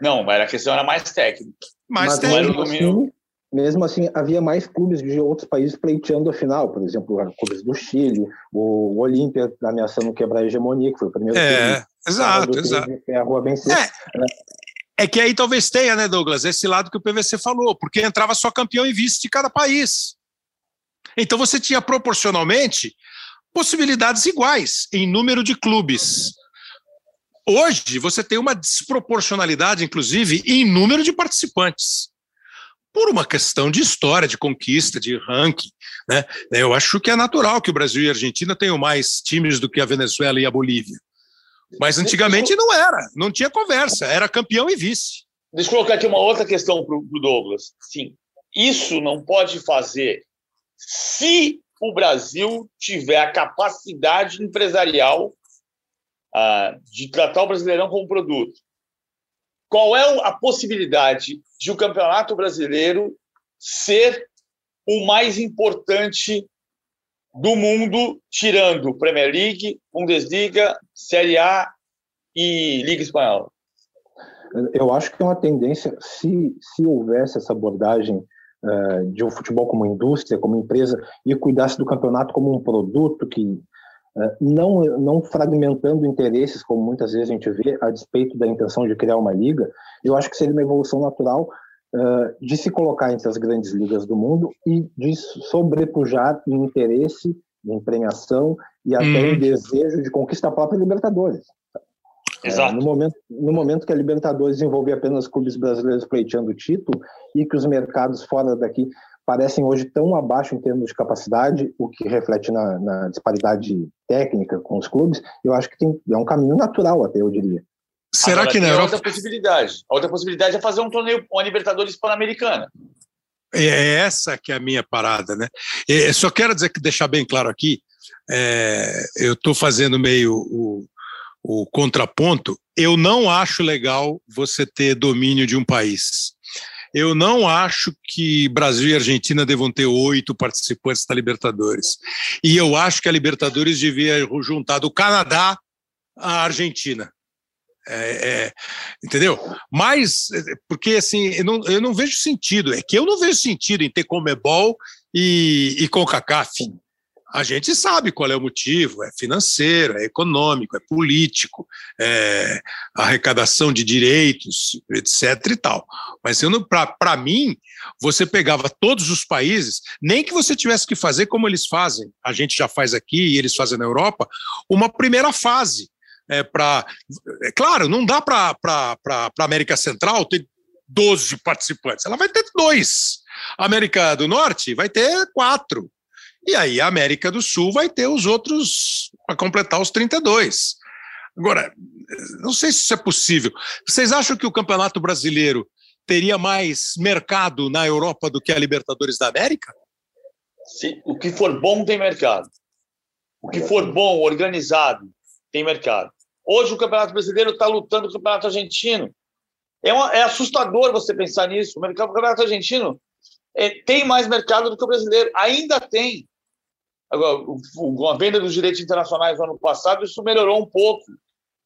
Não, mas a questão era mais técnica. Mais mas técnica. Assim, mesmo assim, havia mais clubes de outros países pleiteando a final, por exemplo, clubes do Chile, o Olímpia ameaçando quebrar a hegemonia, que foi o primeiro é, exato, exato. É a Rua vencer. É, é que aí talvez tenha, né, Douglas, esse lado que o PVC falou, porque entrava só campeão e vice de cada país. Então você tinha proporcionalmente possibilidades iguais em número de clubes. Hoje, você tem uma desproporcionalidade, inclusive, em número de participantes. Por uma questão de história, de conquista, de ranking. Né? Eu acho que é natural que o Brasil e a Argentina tenham mais times do que a Venezuela e a Bolívia. Mas antigamente não era, não tinha conversa, era campeão e vice. Deixa eu colocar aqui uma outra questão para o Douglas. Sim, isso não pode fazer se o Brasil tiver a capacidade empresarial ah, de tratar o Brasileirão como produto. Qual é a possibilidade de o Campeonato Brasileiro ser o mais importante do mundo, tirando Premier League, Bundesliga, Série A e Liga Espanhola? Eu acho que é uma tendência, se, se houvesse essa abordagem uh, de um futebol como indústria, como empresa, e cuidasse do campeonato como um produto que uh, não, não fragmentando interesses, como muitas vezes a gente vê, a despeito da intenção de criar uma liga, eu acho que seria uma evolução natural uh, de se colocar entre as grandes ligas do mundo e de sobrepujar em interesse, em premiação e até hum. em desejo de conquista própria Libertadores. Exato. no, momento, no momento que a Libertadores envolve apenas clubes brasileiros pleiteando o título e que os mercados fora daqui parecem hoje tão abaixo em termos de capacidade, o que reflete na, na disparidade técnica com os clubes, eu acho que tem, é um caminho natural até, eu diria. Será Agora, que na Europa... outra possibilidade. A outra possibilidade é fazer um torneio, uma Libertadores Pan-Americana. É essa que é a minha parada, né? Eu só quero dizer que deixar bem claro aqui, é, eu estou fazendo meio o, o contraponto, eu não acho legal você ter domínio de um país. Eu não acho que Brasil e Argentina devam ter oito participantes da Libertadores. E eu acho que a Libertadores devia juntar do Canadá à Argentina. É, é, entendeu? Mas, porque assim, eu não, eu não vejo sentido. É que eu não vejo sentido em ter Comebol e, e CONCACAF. A gente sabe qual é o motivo: é financeiro, é econômico, é político, é arrecadação de direitos, etc. e tal. Mas para mim, você pegava todos os países, nem que você tivesse que fazer como eles fazem, a gente já faz aqui e eles fazem na Europa, uma primeira fase. É, para é claro, não dá para a América Central ter 12 participantes, ela vai ter dois. A América do Norte vai ter quatro. E aí a América do Sul vai ter os outros para completar os 32. Agora, não sei se isso é possível. Vocês acham que o Campeonato Brasileiro teria mais mercado na Europa do que a Libertadores da América? Sim, o que for bom tem mercado. O que for bom, organizado, tem mercado. Hoje o Campeonato Brasileiro está lutando com o Campeonato Argentino. É, uma, é assustador você pensar nisso. O Campeonato Argentino é, tem mais mercado do que o brasileiro. Ainda tem. Agora, com a venda dos direitos internacionais no ano passado, isso melhorou um pouco.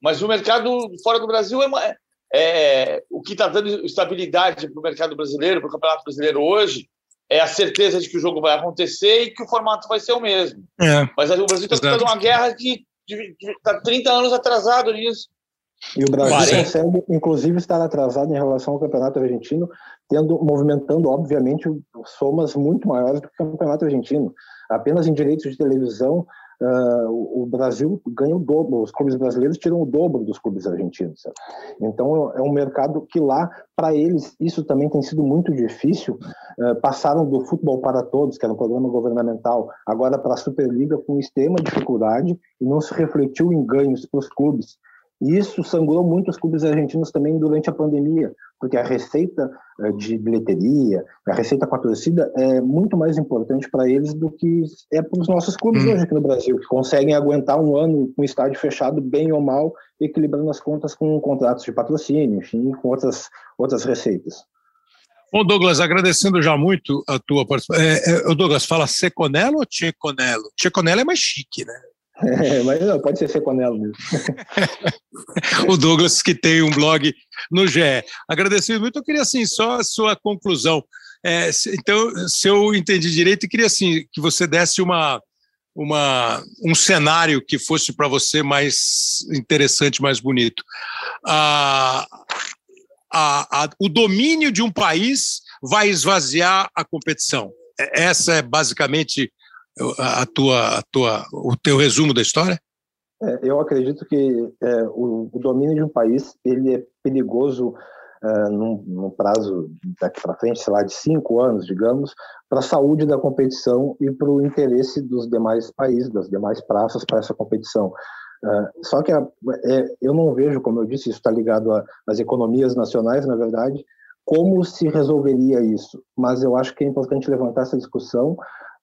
Mas o mercado fora do Brasil é, é o que está dando estabilidade para o mercado brasileiro, para o Campeonato Brasileiro hoje, é a certeza de que o jogo vai acontecer e que o formato vai ser o mesmo. É, Mas o Brasil está tendo uma guerra que está 30 anos atrasado nisso. E o Brasil consegue, inclusive, estar atrasado em relação ao Campeonato Argentino, tendo, movimentando, obviamente, somas muito maiores do que o Campeonato Argentino. Apenas em direitos de televisão, uh, o Brasil ganha o dobro, os clubes brasileiros tiram o dobro dos clubes argentinos. Então, é um mercado que lá, para eles, isso também tem sido muito difícil. Uh, passaram do futebol para todos, que era um programa governamental, agora para a Superliga com extrema dificuldade e não se refletiu em ganhos para os clubes. E isso sangrou muito os clubes argentinos também durante a pandemia, porque a receita eh, de bilheteria, a receita com a torcida é muito mais importante para eles do que é para os nossos clubes hum. hoje aqui no Brasil, que conseguem aguentar um ano com o estádio fechado, bem ou mal, equilibrando as contas com contratos de patrocínio, enfim, com outras, outras receitas. Bom, Douglas, agradecendo já muito a tua participação. É, é, Douglas, fala Seconello ou Checonello? Checonello é mais chique, né? É, mas não, pode ser Seconello mesmo. o Douglas, que tem um blog no GE. Agradecido muito, eu queria assim, só a sua conclusão. É, então, se eu entendi direito, eu queria assim, que você desse uma, uma, um cenário que fosse para você mais interessante, mais bonito. A, a, a, o domínio de um país vai esvaziar a competição. É, essa é basicamente a tua, a tua, o teu resumo da história? É, eu acredito que é, o, o, domínio de um país ele é perigoso é, num, num, prazo daqui para frente, sei lá, de cinco anos, digamos, para a saúde da competição e para o interesse dos demais países, das demais praças para essa competição. Uh, só que a, é, eu não vejo, como eu disse, isso está ligado às economias nacionais, na verdade, como se resolveria isso. Mas eu acho que é importante levantar essa discussão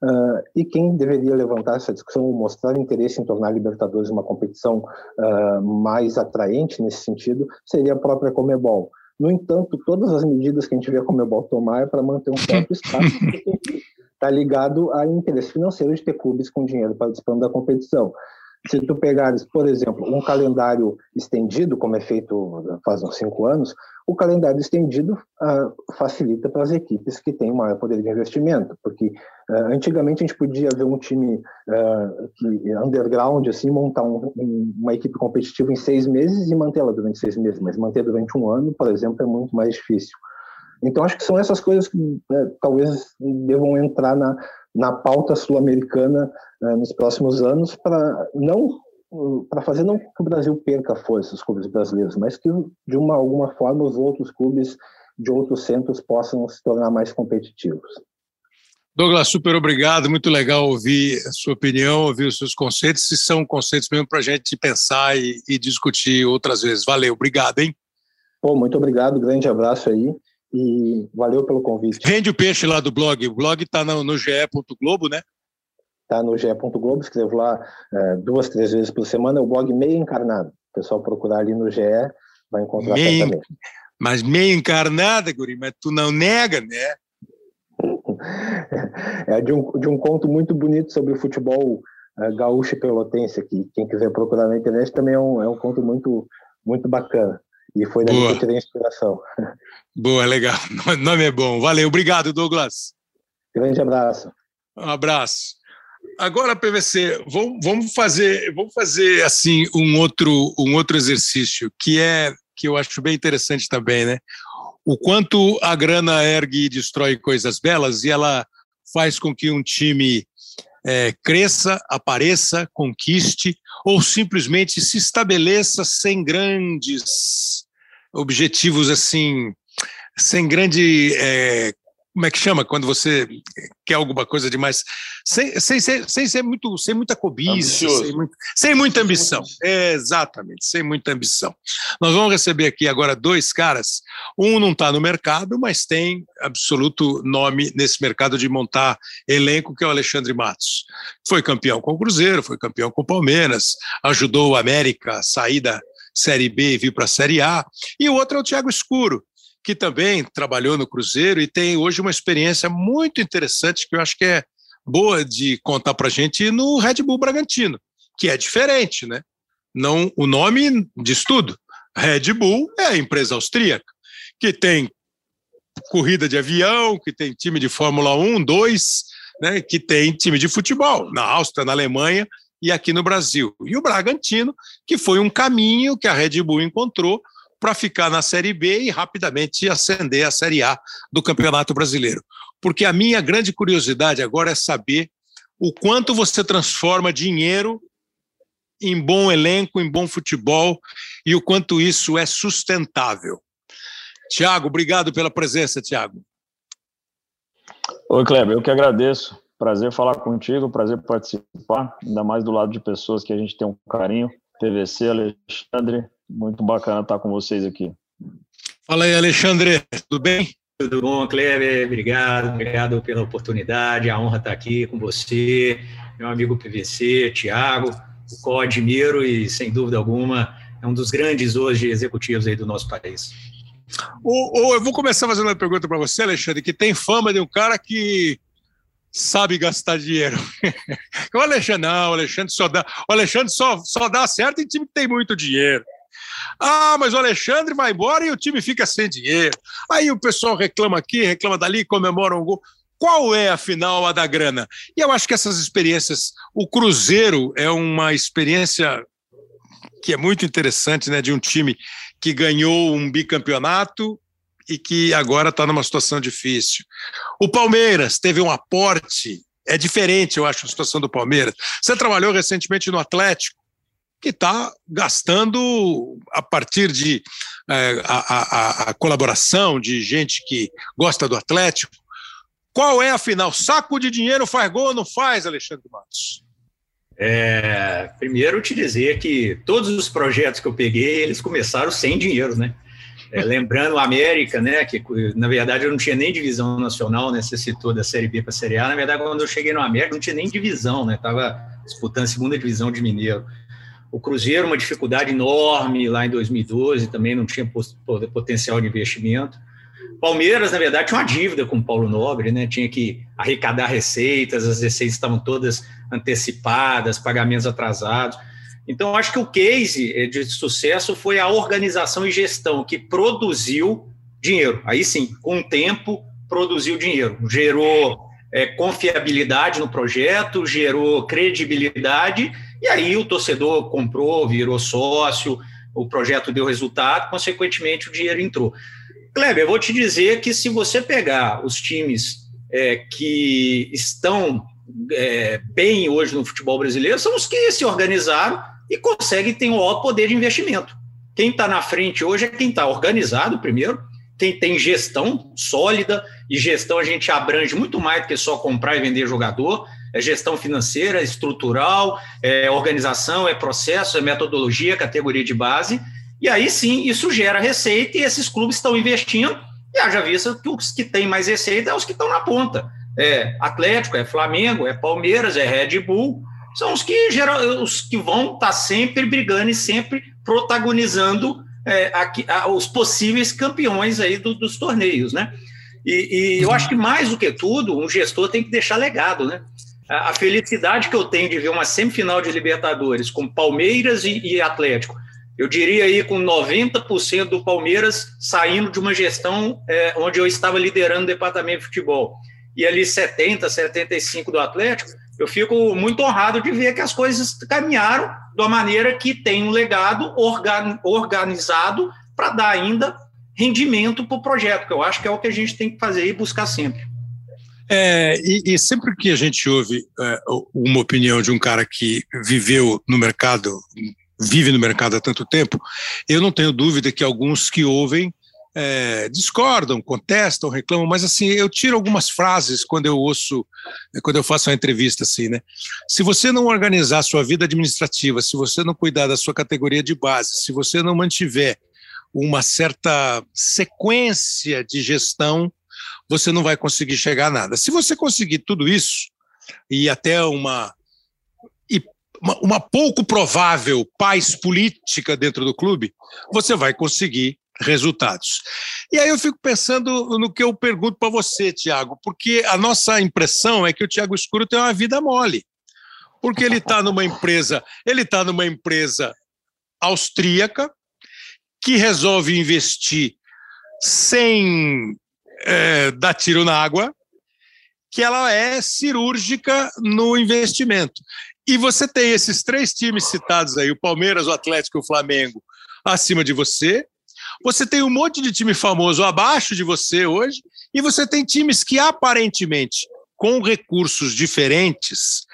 uh, e quem deveria levantar essa discussão, mostrar interesse em tornar a Libertadores uma competição uh, mais atraente nesse sentido, seria a própria Comebol. No entanto, todas as medidas que a gente vê a Comebol tomar é para manter um certo espaço, está ligado a interesse financeiro de ter clubes com dinheiro participando da competição. Se tu pegares, por exemplo, um calendário estendido, como é feito faz uns cinco anos, o calendário estendido uh, facilita para as equipes que têm maior poder de investimento, porque uh, antigamente a gente podia ver um time uh, que underground assim montar um, um, uma equipe competitiva em seis meses e mantê-la durante seis meses, mas manter durante um ano, por exemplo, é muito mais difícil. Então acho que são essas coisas que né, talvez devam entrar na, na pauta sul-americana uh, nos próximos anos para não para fazer não que o Brasil perca força os clubes brasileiros, mas que de uma alguma forma os outros clubes de outros centros possam se tornar mais competitivos. Douglas, super obrigado, muito legal ouvir a sua opinião, ouvir os seus conceitos, se são conceitos mesmo para a gente pensar e, e discutir outras vezes. Valeu, obrigado, hein? Pô, muito obrigado, grande abraço aí e valeu pelo convite. Rende o peixe lá do blog. O blog está no, no ge.globo, né? Está no ge.globo, escrevo lá é, duas, três vezes por semana. É o blog Meio Encarnado. O pessoal procurar ali no GE vai encontrar meio, certamente. Mas meio encarnada, Guri, mas tu não nega, né? é de um, de um conto muito bonito sobre o futebol uh, gaúcho e pelotense aqui. Quem quiser procurar na internet também é um, é um conto muito, muito bacana. E foi daí Boa. que eu tirei a inspiração. Boa, legal. O nome é bom. Valeu, obrigado, Douglas. Grande abraço. Um abraço. Agora, PVC, vamos fazer, vamos fazer assim um outro, um outro exercício que é que eu acho bem interessante também, né? O quanto a grana ergue e destrói coisas belas e ela faz com que um time é, cresça, apareça, conquiste ou simplesmente se estabeleça sem grandes objetivos assim, sem grande é, como é que chama quando você quer alguma coisa demais, sem, sem, sem, sem ser muito, sem muita cobiça, sem, muito, sem, muita ambição. É, exatamente, sem muita ambição. Nós vamos receber aqui agora dois caras. Um não está no mercado, mas tem absoluto nome nesse mercado de montar elenco, que é o Alexandre Matos. Foi campeão com o Cruzeiro, foi campeão com o Palmeiras, ajudou o América a sair da Série B e vir para a Série A. E o outro é o Thiago Escuro, que também trabalhou no Cruzeiro e tem hoje uma experiência muito interessante que eu acho que é boa de contar para a gente no Red Bull Bragantino, que é diferente, né? Não, o nome diz tudo. Red Bull é a empresa austríaca, que tem corrida de avião, que tem time de Fórmula 1, 2, né, que tem time de futebol na Áustria, na Alemanha e aqui no Brasil. E o Bragantino, que foi um caminho que a Red Bull encontrou para ficar na Série B e rapidamente ascender à Série A do Campeonato Brasileiro. Porque a minha grande curiosidade agora é saber o quanto você transforma dinheiro em bom elenco, em bom futebol e o quanto isso é sustentável. Tiago, obrigado pela presença, Tiago. Oi, Kleber, eu que agradeço. Prazer falar contigo, prazer participar, ainda mais do lado de pessoas que a gente tem um carinho. PVC, Alexandre, muito bacana estar com vocês aqui. Fala aí, Alexandre, tudo bem? Tudo bom, Kleber? Obrigado, obrigado pela oportunidade. A honra estar aqui com você, meu amigo PVC, Tiago, o qual admiro e, sem dúvida alguma, é um dos grandes hoje executivos aí do nosso país. O, o, eu vou começar fazendo uma pergunta para você, Alexandre, que tem fama de um cara que sabe gastar dinheiro. o Alexandre, não, o Alexandre só dá, o Alexandre só, só dá certo em time que tem muito dinheiro. Ah, mas o Alexandre vai embora e o time fica sem dinheiro. Aí o pessoal reclama aqui, reclama dali, comemora um gol. Qual é, afinal, a da grana? E eu acho que essas experiências, o Cruzeiro é uma experiência que é muito interessante, né, de um time que ganhou um bicampeonato e que agora está numa situação difícil. O Palmeiras teve um aporte, é diferente, eu acho, a situação do Palmeiras. Você trabalhou recentemente no Atlético, que está gastando a partir de é, a, a, a, colaboração de gente que gosta do Atlético. Qual é, afinal? Saco de dinheiro faz gol ou não faz, Alexandre Matos? É, primeiro, te dizer que todos os projetos que eu peguei, eles começaram sem dinheiro, né? É, lembrando a América, né, que na verdade eu não tinha nem divisão nacional, né, você citou da Série B para a Série A, na verdade quando eu cheguei no América não tinha nem divisão, né, estava disputando a segunda divisão de Mineiro. O Cruzeiro, uma dificuldade enorme lá em 2012, também não tinha potencial de investimento. Palmeiras, na verdade, tinha uma dívida com o Paulo Nobre, né? Tinha que arrecadar receitas, as receitas estavam todas antecipadas, pagamentos atrasados. Então, acho que o case eh, de sucesso foi a organização e gestão que produziu dinheiro. Aí sim, com o tempo, produziu dinheiro. Gerou é, confiabilidade no projeto, gerou credibilidade e aí o torcedor comprou, virou sócio, o projeto deu resultado, consequentemente o dinheiro entrou. Kleber, eu vou te dizer que se você pegar os times é, que estão é, bem hoje no futebol brasileiro, são os que se organizaram e conseguem ter um alto poder de investimento. Quem está na frente hoje é quem está organizado, primeiro, quem tem gestão sólida, e gestão a gente abrange muito mais do que só comprar e vender jogador é gestão financeira, estrutural, é organização, é processo, é metodologia, categoria de base. E aí sim, isso gera receita e esses clubes estão investindo. E haja vista que os que têm mais receita é os que estão na ponta. É Atlético, é Flamengo, é Palmeiras, é Red Bull. São os que, geram, os que vão estar tá sempre brigando e sempre protagonizando é, aqui, a, os possíveis campeões aí do, dos torneios, né? E, e, eu acho que mais do que tudo, um gestor tem que deixar legado, né? a felicidade que eu tenho de ver uma semifinal de Libertadores com Palmeiras e, e Atlético, eu diria aí com 90% do Palmeiras saindo de uma gestão é, onde eu estava liderando o departamento de futebol, e ali 70, 75 do Atlético, eu fico muito honrado de ver que as coisas caminharam de uma maneira que tem um legado organizado para dar ainda rendimento para o projeto, que eu acho que é o que a gente tem que fazer e buscar sempre. É, e, e, sempre que a gente ouve é, uma opinião de um cara que viveu no mercado, vive no mercado há tanto tempo, eu não tenho dúvida que alguns que ouvem é, discordam, contestam, reclamam, mas assim, eu tiro algumas frases quando eu ouço, quando eu faço uma entrevista assim, né? Se você não organizar a sua vida administrativa, se você não cuidar da sua categoria de base, se você não mantiver uma certa sequência de gestão, você não vai conseguir chegar a nada. Se você conseguir tudo isso, e até uma, uma pouco provável paz política dentro do clube, você vai conseguir resultados. E aí eu fico pensando no que eu pergunto para você, Tiago, porque a nossa impressão é que o Tiago Escuro tem uma vida mole. Porque ele está numa empresa, ele está numa empresa austríaca que resolve investir sem é, dá tiro na água, que ela é cirúrgica no investimento. E você tem esses três times citados aí, o Palmeiras, o Atlético e o Flamengo, acima de você. Você tem um monte de time famoso abaixo de você hoje, e você tem times que aparentemente, com recursos diferentes,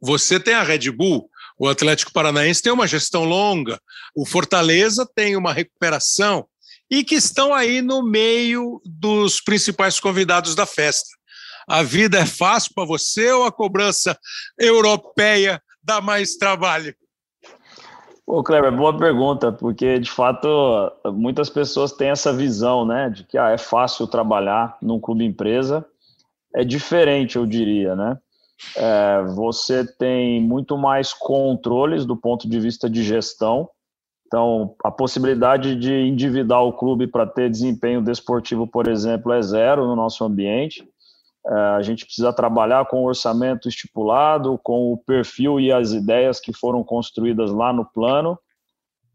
você tem a Red Bull, o Atlético Paranaense tem uma gestão longa, o Fortaleza tem uma recuperação, e que estão aí no meio dos principais convidados da festa. A vida é fácil para você ou a cobrança europeia dá mais trabalho? Ô, Kleber, boa pergunta, porque de fato muitas pessoas têm essa visão, né, de que ah, é fácil trabalhar num clube empresa. É diferente, eu diria, né? É, você tem muito mais controles do ponto de vista de gestão, Então, a possibilidade de endividar o clube para ter desempenho desportivo, por exemplo, é zero no nosso ambiente. É, a gente precisa trabalhar com o orçamento estipulado, com o perfil e as ideias que foram construídas lá no plano.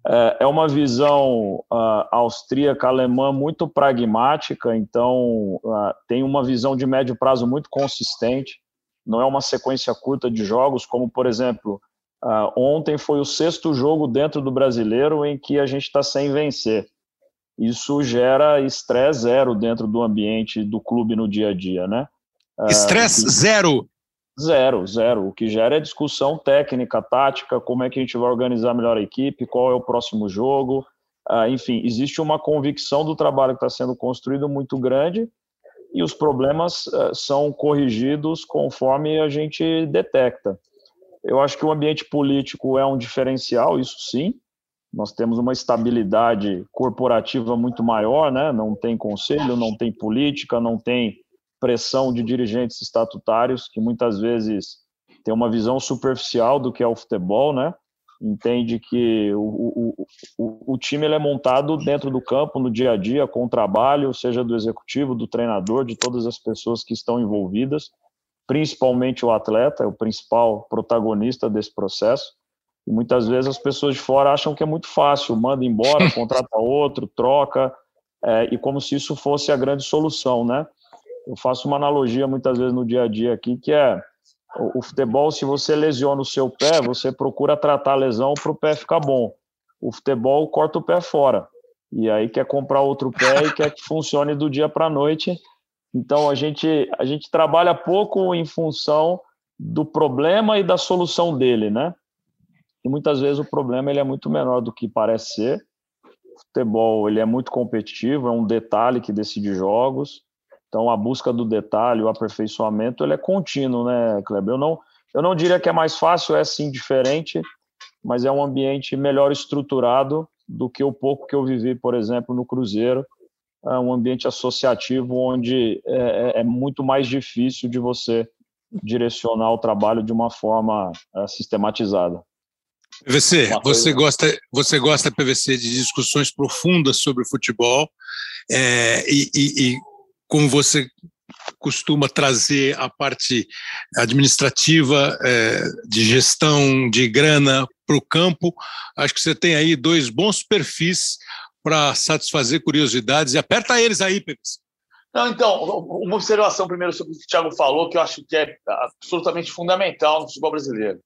É, é uma visão uh, austríaca alemã muito pragmática, então tem uma visão de médio prazo muito consistente. Não é uma sequência curta de jogos, como por exemplo ontem foi o sexto jogo dentro do brasileiro em que a gente está sem vencer. Isso gera estresse zero dentro do ambiente do clube no dia a dia, né? Ah, estresse uh, zero? Zero, zero. O que gera é discussão técnica, tática, como é que a gente vai organizar melhor a equipe, qual é o próximo jogo. Uh, enfim, existe uma convicção do trabalho que está sendo construído muito grande e os problemas são corrigidos conforme a gente detecta. Eu acho que o ambiente político é um diferencial, isso sim. Nós temos uma estabilidade corporativa muito maior, né? Não tem conselho, não tem política, não tem pressão de dirigentes estatutários que muitas vezes tem uma visão superficial do que é o futebol, né? Entende que o, o, o, o time ele é montado dentro do campo, no dia a dia, com o trabalho, seja do executivo, do treinador, de todas as pessoas que estão envolvidas principalmente o atleta, é o principal protagonista desse processo. E muitas vezes as pessoas de fora acham que é muito fácil, manda embora, contrata outro, troca, é, e como se isso fosse a grande solução, né? Eu faço uma analogia muitas vezes no dia a dia aqui, que é o, o futebol, se você lesiona o seu pé, você procura tratar a lesão para o pé ficar bom. O futebol corta o pé fora. E aí quer comprar outro pé e quer que funcione do dia para a noite então a gente a gente trabalha pouco em função do problema e da solução dele, né? E muitas vezes o problema ele é muito menor do que parece ser. O futebol ele é muito competitivo, é um detalhe que decide jogos. Então a busca do detalhe, o aperfeiçoamento, ele é contínuo, né, Kleber? Eu não eu não diria que é mais fácil, é sim diferente, mas é um ambiente melhor estruturado do que o pouco que eu vivi, por exemplo, no Cruzeiro é um ambiente associativo onde é, é, é, muito mais difícil de você direcionar o trabalho de uma forma é, sistematizada. PVC, você gosta, você gosta, PVC, de discussões profundas sobre futebol é, e, e, e como você costuma trazer a parte administrativa, é, de gestão de grana para o campo. Acho que você tem aí dois bons perfis para satisfazer curiosidades. E aperta eles aí, Pepes. Não, então, uma observação primeiro sobre o que o Thiago falou, que eu acho que é absolutamente fundamental no futebol brasileiro.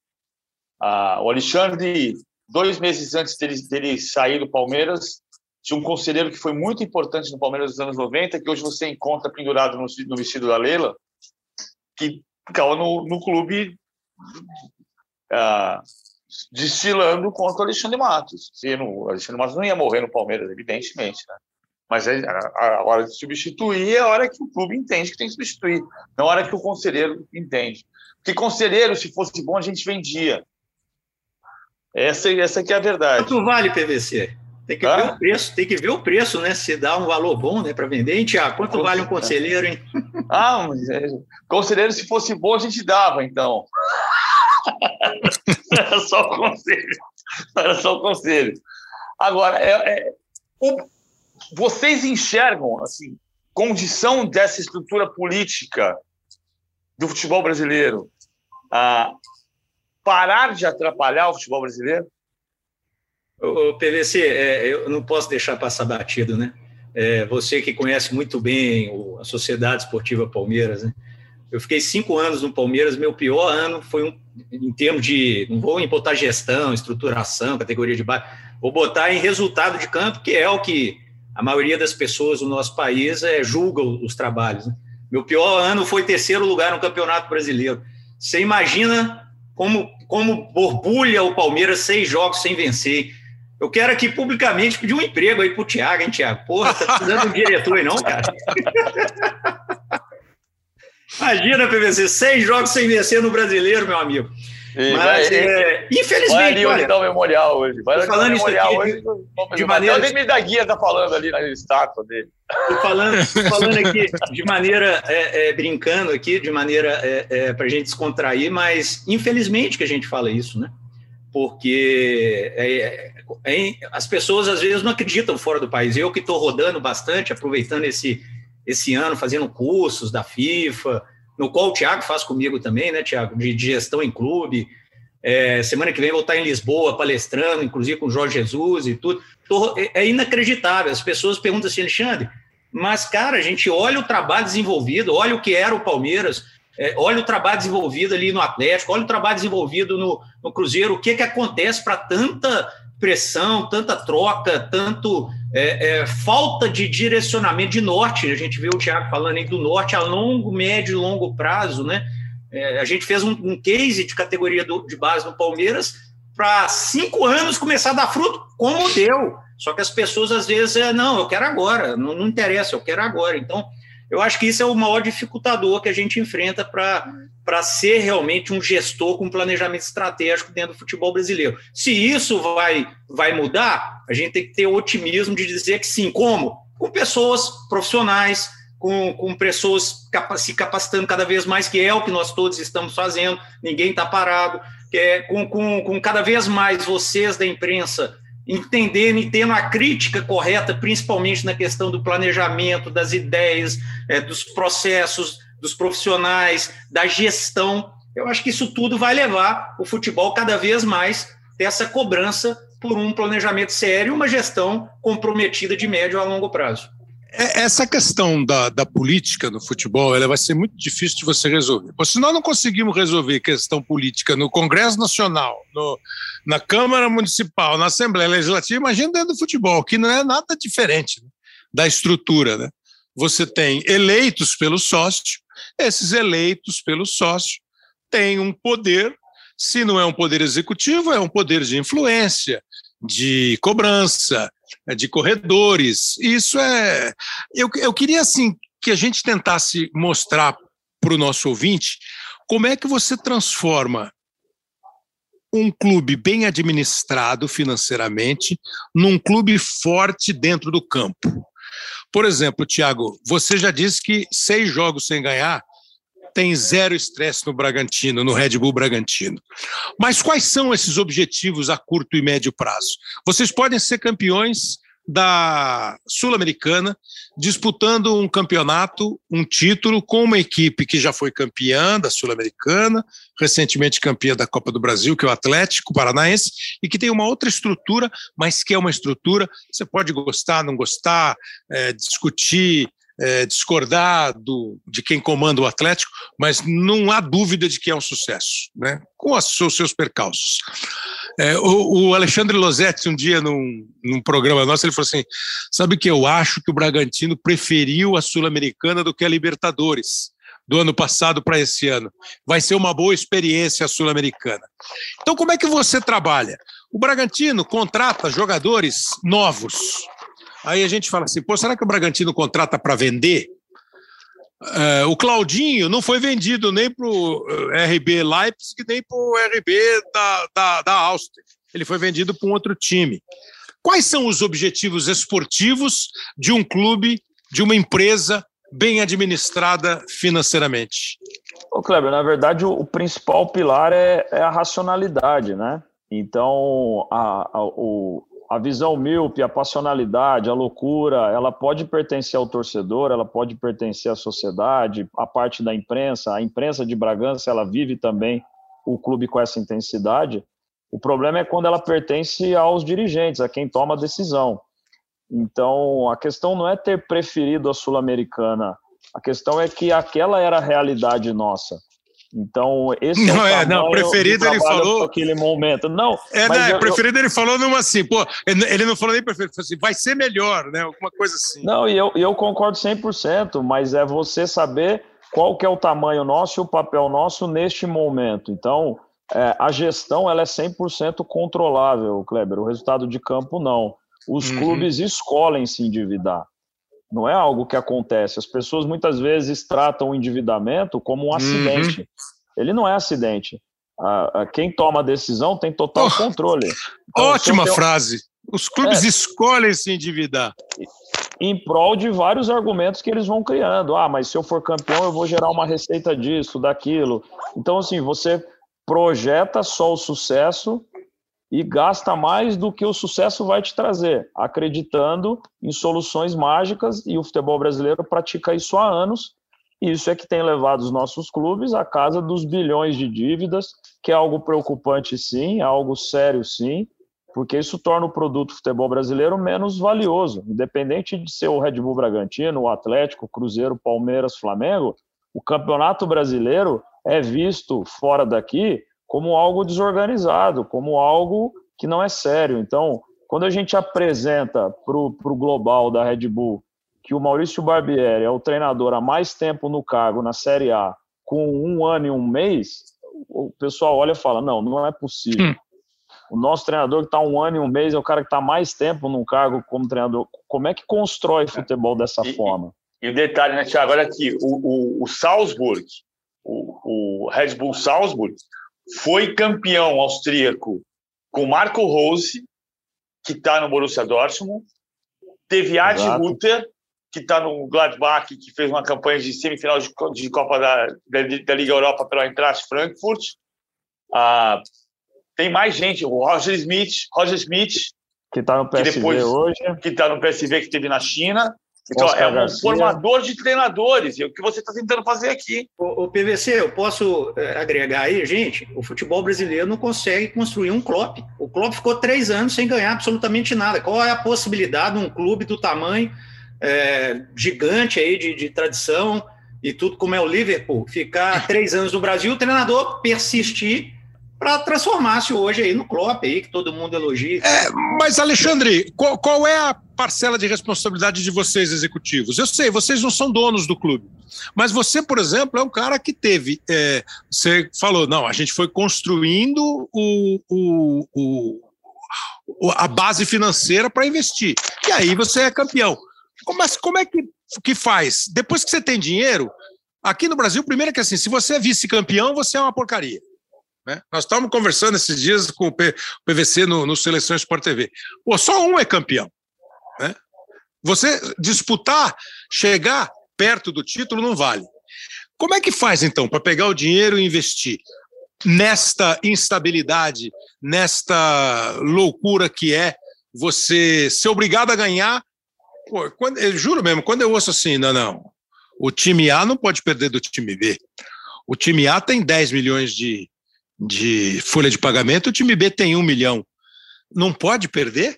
Ah, o Alexandre, dois meses antes dele, dele sair do Palmeiras, tinha um conselheiro que foi muito importante no Palmeiras dos anos 90, que hoje você encontra pendurado no, no vestido da Leila, que ficava no, no clube ah, desfilando contra o Alexandre Matos. Se o Alexandre Matos não ia morrer no Palmeiras, evidentemente, né? Mas a, a, hora de substituir é a hora que o clube entende que tem que substituir, não a hora que o conselheiro entende. Porque conselheiro, se fosse bom, a gente vendia. Essa, essa aqui é a verdade. Quanto vale PVC? Tem que ver o preço, tem que ver o preço, né? Se dá um valor bom, né, para vender. Hein, Tiago? Quanto vale um conselheiro, hein? Ah, mas é, conselheiro, se fosse bom, a gente dava, então. Era só o conselho. Era só o conselho. Agora, é, é, o, vocês enxergam assim, condição dessa estrutura política do futebol brasileiro a parar de atrapalhar o futebol brasileiro? O PVC, é, eu não posso deixar passar batido, né? É, você que conhece muito bem a Sociedade Esportiva Palmeiras, né? Eu fiquei cinco anos no Palmeiras, meu pior ano foi um, em termos de. Não vou botar gestão, estruturação, categoria de base, vou botar em resultado de campo, que é o que a maioria das pessoas do nosso país é, julga os trabalhos. Né? Meu pior ano foi terceiro lugar no Campeonato Brasileiro. Você imagina como, como borbulha o Palmeiras seis jogos sem vencer. Eu quero aqui publicamente pedir um emprego aí pro Thiago, hein, Thiago? Porra, tá precisando de um diretor aí, não, cara? Imagina, PVC, seis jogos sem vencer no brasileiro, meu amigo. E Mas, vai, é, infelizmente. Vai ali olha, o Memorial hoje. Vai falando isso aqui hoje, de, de maneira. Até o Demir da Guia tá falando ali na estátua dele. Estou falando, falando aqui de maneira é, é, brincando aqui, de maneira é, é para a gente descontrair, mas infelizmente que a gente fala isso, né? Porque é, Hein? As pessoas às vezes não acreditam fora do país. Eu que estou rodando bastante, aproveitando esse, esse ano, fazendo cursos da FIFA, no qual o Thiago faz comigo também, né, Thiago, de, de gestão em clube. É, semana que vem vou estar em Lisboa palestrando, inclusive com o Jorge Jesus e tudo. Tô, é, é inacreditável. As pessoas perguntam assim, Alexandre, mas, cara, a gente olha o trabalho desenvolvido, olha o que era o Palmeiras, é, olha o trabalho desenvolvido ali no Atlético, olha o trabalho desenvolvido no, no Cruzeiro, o que, que acontece para tanta pressão, tanta troca, tanto é, é, falta de direcionamento de norte. A gente vê o Thiago falando aí do norte a longo, médio e longo prazo, né? É, a gente fez um, um, case de categoria do, de base no Palmeiras para cinco anos começar a dar fruto, como deu. Só que as pessoas às vezes é, não, eu quero agora, não, não interessa, eu quero agora. Então, eu acho que isso é o maior dificultador que a gente enfrenta para ser realmente um gestor com planejamento estratégico dentro do futebol brasileiro. Se isso vai, vai mudar, a gente tem que ter o otimismo de dizer que sim. Como? Com pessoas profissionais, com, com pessoas se capacitando cada vez mais, que é o que nós todos estamos fazendo, ninguém está parado, é, com, com, com cada vez mais vocês da imprensa entendendo e tendo a crítica correta, principalmente na questão do planejamento, das ideias, é, dos processos, dos profissionais, da gestão. Eu acho que isso tudo vai levar o futebol cada vez mais ter essa cobrança por um planejamento sério, uma gestão comprometida de médio a longo prazo. É, essa questão da, da política no futebol ela vai ser muito difícil de você resolver. se nós não conseguimos resolver questão política no Congresso Nacional, no, na Câmara Municipal, na Assembleia Legislativa, imagina dentro do futebol, que não é nada diferente né, da estrutura. Né? Você tem eleitos pelo sócio, esses eleitos pelo sócio têm um poder, se não é um poder executivo, é um poder de influência, de cobrança, é, de corredores. Isso é. Eu, eu queria, assim, que a gente tentasse mostrar para o nosso ouvinte como é que você transforma um clube bem administrado financeiramente num clube forte dentro do campo. Por exemplo, Thiago, você já disse que seis jogos sem ganhar tem zero estresse no Bragantino, no Red Bull Bragantino. Mas quais são esses objetivos a curto e médio prazo? Vocês podem ser campeões da Sul-Americana, disputando um campeonato, um título com uma equipe que já foi campeã da Sul-Americana, recentemente campeã da Copa do Brasil, que é o Atlético Paranaense, e que tem uma outra estrutura, mas que é uma estrutura, você pode gostar, não gostar, é, discutir, é, discordar de quem comanda o Atlético, mas não há dúvida de que é um sucesso, né? com os seus percalços. É, o, o, Alexandre Losetti, um dia num, num, programa nosso, ele falou assim: sabe que eu acho que o Bragantino preferiu a Sul-Americana do que a Libertadores do ano passado para esse ano. Vai ser uma boa experiência a Sul-Americana. Então, como é que você trabalha? O Bragantino contrata jogadores novos, Aí a gente fala assim, pô, será que o Bragantino contrata para vender? Uh, o Claudinho não foi vendido nem para o eh, RB Leipzig, nem para o RB da, da, da Áustria. Ele foi vendido para um outro time. Quais são os objetivos esportivos de um clube, de uma empresa bem administrada financeiramente? Ô, Kleber, na verdade, o, o principal pilar é, é, a racionalidade, né? Então, a, a, o, a visão míope, a passionalidade, a loucura, ela pode pertencer ao torcedor, ela pode pertencer à sociedade, à parte da imprensa. A imprensa de Bragança, ela vive também o clube com essa intensidade. O problema é quando ela pertence aos dirigentes, a quem toma a decisão. Então, a questão não é ter preferido a Sul-Americana, a questão é que aquela era a realidade nossa. Então, esse não é, é não, preferido ele falou aquele momento. Não, é, não, eu, preferido eu, ele falou numa assim, pô, ele não falou nem preferido, falou assim, vai ser melhor, né? Alguma coisa assim. Não, e eu, eu concordo 100%, mas é você saber qual que é o tamanho nosso e o papel nosso neste momento. Então, é, a gestão ela é 100% controlável, Kleber. O resultado de campo não. Os uhum. clubes escolhem se endividar. Não é algo que acontece. As pessoas muitas vezes tratam o endividamento como um uhum. acidente. Uhum. Ele não é acidente. quem toma a decisão tem total oh, controle. Então, ótima tem... frase. Os clubes é. escolhem se endividar. Em prol de vários argumentos que eles vão criando. Ah, mas se eu for campeão, eu vou gerar uma receita disso, daquilo. Então, assim, você projeta só o sucesso e gasta mais do que o sucesso vai te trazer, acreditando em soluções mágicas, e o futebol brasileiro pratica isso há anos. E isso é que tem levado os nossos clubes à casa dos bilhões de dívidas, que é algo preocupante, sim, é algo sério, sim, porque isso torna o produto futebol brasileiro menos valioso. Independente de ser o Red Bull Bragantino, o Atlético, o Cruzeiro, Palmeiras, Flamengo, o campeonato brasileiro é visto fora daqui como algo desorganizado, como algo que não é sério. Então, quando a gente apresenta para o global da Red Bull que o Maurício Barbieri é o treinador há mais tempo no cargo na Série A, com um ano e um mês, o pessoal olha e fala: não, não é possível. Hum. O nosso treinador que está um ano e um mês é o cara que está mais tempo no cargo como treinador. Como é que constrói futebol dessa e, forma? E, e o detalhe, né, Thiago? Olha aqui: o, o, o Salzburg, o, o Red Bull Salzburg, foi campeão austríaco com Marco Rose, que está no Borussia Dortmund, teve Adi Ruther, que está no Gladbach, que fez uma campanha de semifinal de, de Copa da, da, da, Liga Europa pela Eintracht Frankfurt. Ah, tem mais gente, o Roger Smith, Roger Smith, que está no PSV depois, hoje, que está no PSV que teve na China. Então, Oscar é um Garcia. formador de treinadores, é o que você está tentando fazer aqui. O, o, PVC, eu posso é, agregar aí, gente, o futebol brasileiro não consegue construir um Klopp. O Klopp ficou três anos sem ganhar absolutamente nada. Qual é a possibilidade de um clube do tamanho é, gigante aí de, de tradição e tudo como é o Liverpool, ficar três anos no Brasil, o treinador persistir para transformar-se hoje aí no Klopp aí, que todo mundo elogia. É, mas, Alexandre, qual, qual, é a parcela de responsabilidade de vocês, executivos? Eu sei, vocês não são donos do clube. Mas você, por exemplo, é um cara que teve. É, você falou, não, a gente foi construindo o, o, o a base financeira para investir. E aí você é campeão. Como, como é que, que faz? Depois que você tem dinheiro, aqui no Brasil, primeiro é que assim, se você é vice-campeão, você é uma porcaria. Né? Nós estávamos conversando esses dias com o PVC no, no Seleção Sport TV. Pô, só um é campeão. Né? Você disputar, chegar perto do título não vale. Como é que faz, então, para pegar o dinheiro e investir nesta instabilidade, nesta loucura que é você ser obrigado a ganhar? Pô, quando, eu juro mesmo, quando eu ouço assim, não, não, o time A não pode perder do time B. O time A tem 10 milhões de, de folha de pagamento, o time B tem um milhão. Não pode perder?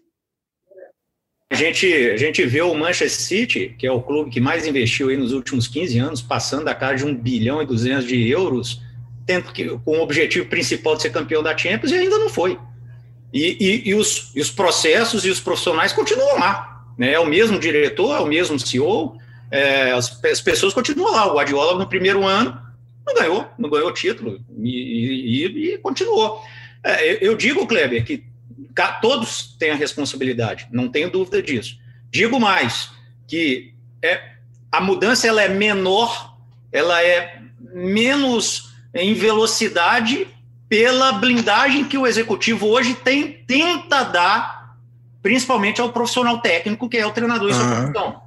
A gente, a gente vê o Manchester City, que é o clube que mais investiu aí nos últimos 15 anos, passando a cara de 1 bilhão e 200 de euros, tendo que, com o objetivo principal de ser campeão da Champions, e ainda não foi. E, e, e, os, e os processos e os profissionais continuam lá. Né? É o mesmo diretor, é o mesmo CEO, é, as, as pessoas continuam lá. O Guardiola, no primeiro ano, não ganhou, não ganhou o título e, e, e continuou. É, eu digo, Kleber, que todos têm a responsabilidade, não tenho dúvida disso. Digo mais, que é, a mudança ela é menor, ela é menos em velocidade pela blindagem que o executivo hoje tem, tenta dar, principalmente ao profissional técnico, que é o treinador sua função.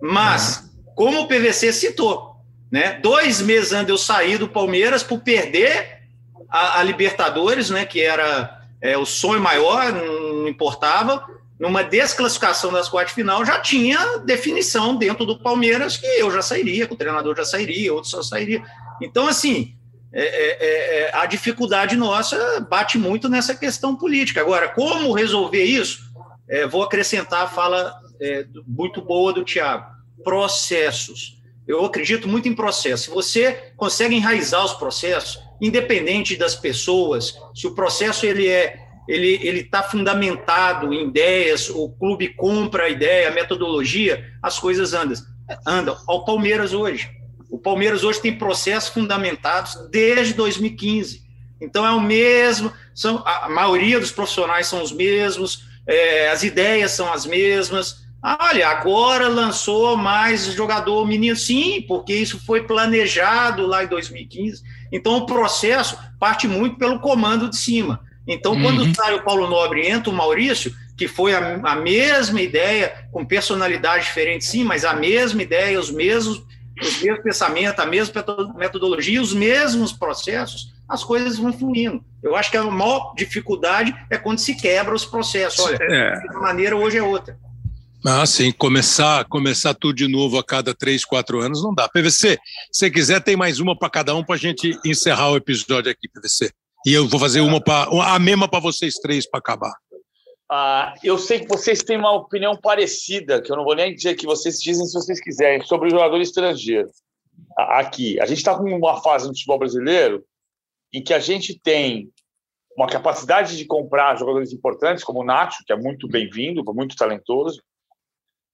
Mas, uhum. como o PVC citou, né? Dois meses antes eu sair do Palmeiras por perder a, a Libertadores, né? que era é, o sonho maior, não importava. Numa desclassificação das quartas de final, já tinha definição dentro do Palmeiras que eu já sairia, que o treinador já sairia, outros só sairia. Então, assim, é, é, é, é a dificuldade nossa bate muito nessa questão política. Agora, como resolver isso? É, vou acrescentar a fala muito boa do Tiago: processos eu acredito muito em processo. Se você consegue enraizar os processos, independente das pessoas, se o processo ele é ele ele está fundamentado em ideias, o clube compra a ideia, a metodologia, as coisas andam. Andam. Ao Palmeiras hoje. O Palmeiras hoje tem processos fundamentados desde 2015. Então é o mesmo, são, a maioria dos profissionais são os mesmos, é, as ideias são as mesmas, Olha, agora lançou mais jogador menino, sim, porque isso foi planejado lá em 2015. Então o processo parte muito pelo comando de cima. Então, uhum. quando sai o Paulo Nobre entra o Maurício, que foi a, a, mesma ideia, com personalidade diferente, sim, mas a mesma ideia, os mesmos, os mesmos pensamentos, a mesma metodologia, os mesmos processos, as coisas vão fluindo. Eu acho que a maior dificuldade é quando se quebra os processos. Olha, é. de maneira hoje é outra. Ah, sim, começar, começar tudo de novo a cada três, quatro anos não dá. PVC, se quiser, tem mais uma para cada um para a gente encerrar o episódio aqui, PVC. E eu vou fazer uma para a mesma para vocês três para acabar. Ah, eu sei que vocês têm uma opinião parecida, que eu não vou nem dizer que vocês dizem se vocês quiserem, sobre o jogador estrangeiro. Aqui, a gente está com uma fase no futebol brasileiro em que a gente tem uma capacidade de comprar jogadores importantes, como o Nacho, que é muito bem-vindo, muito talentoso,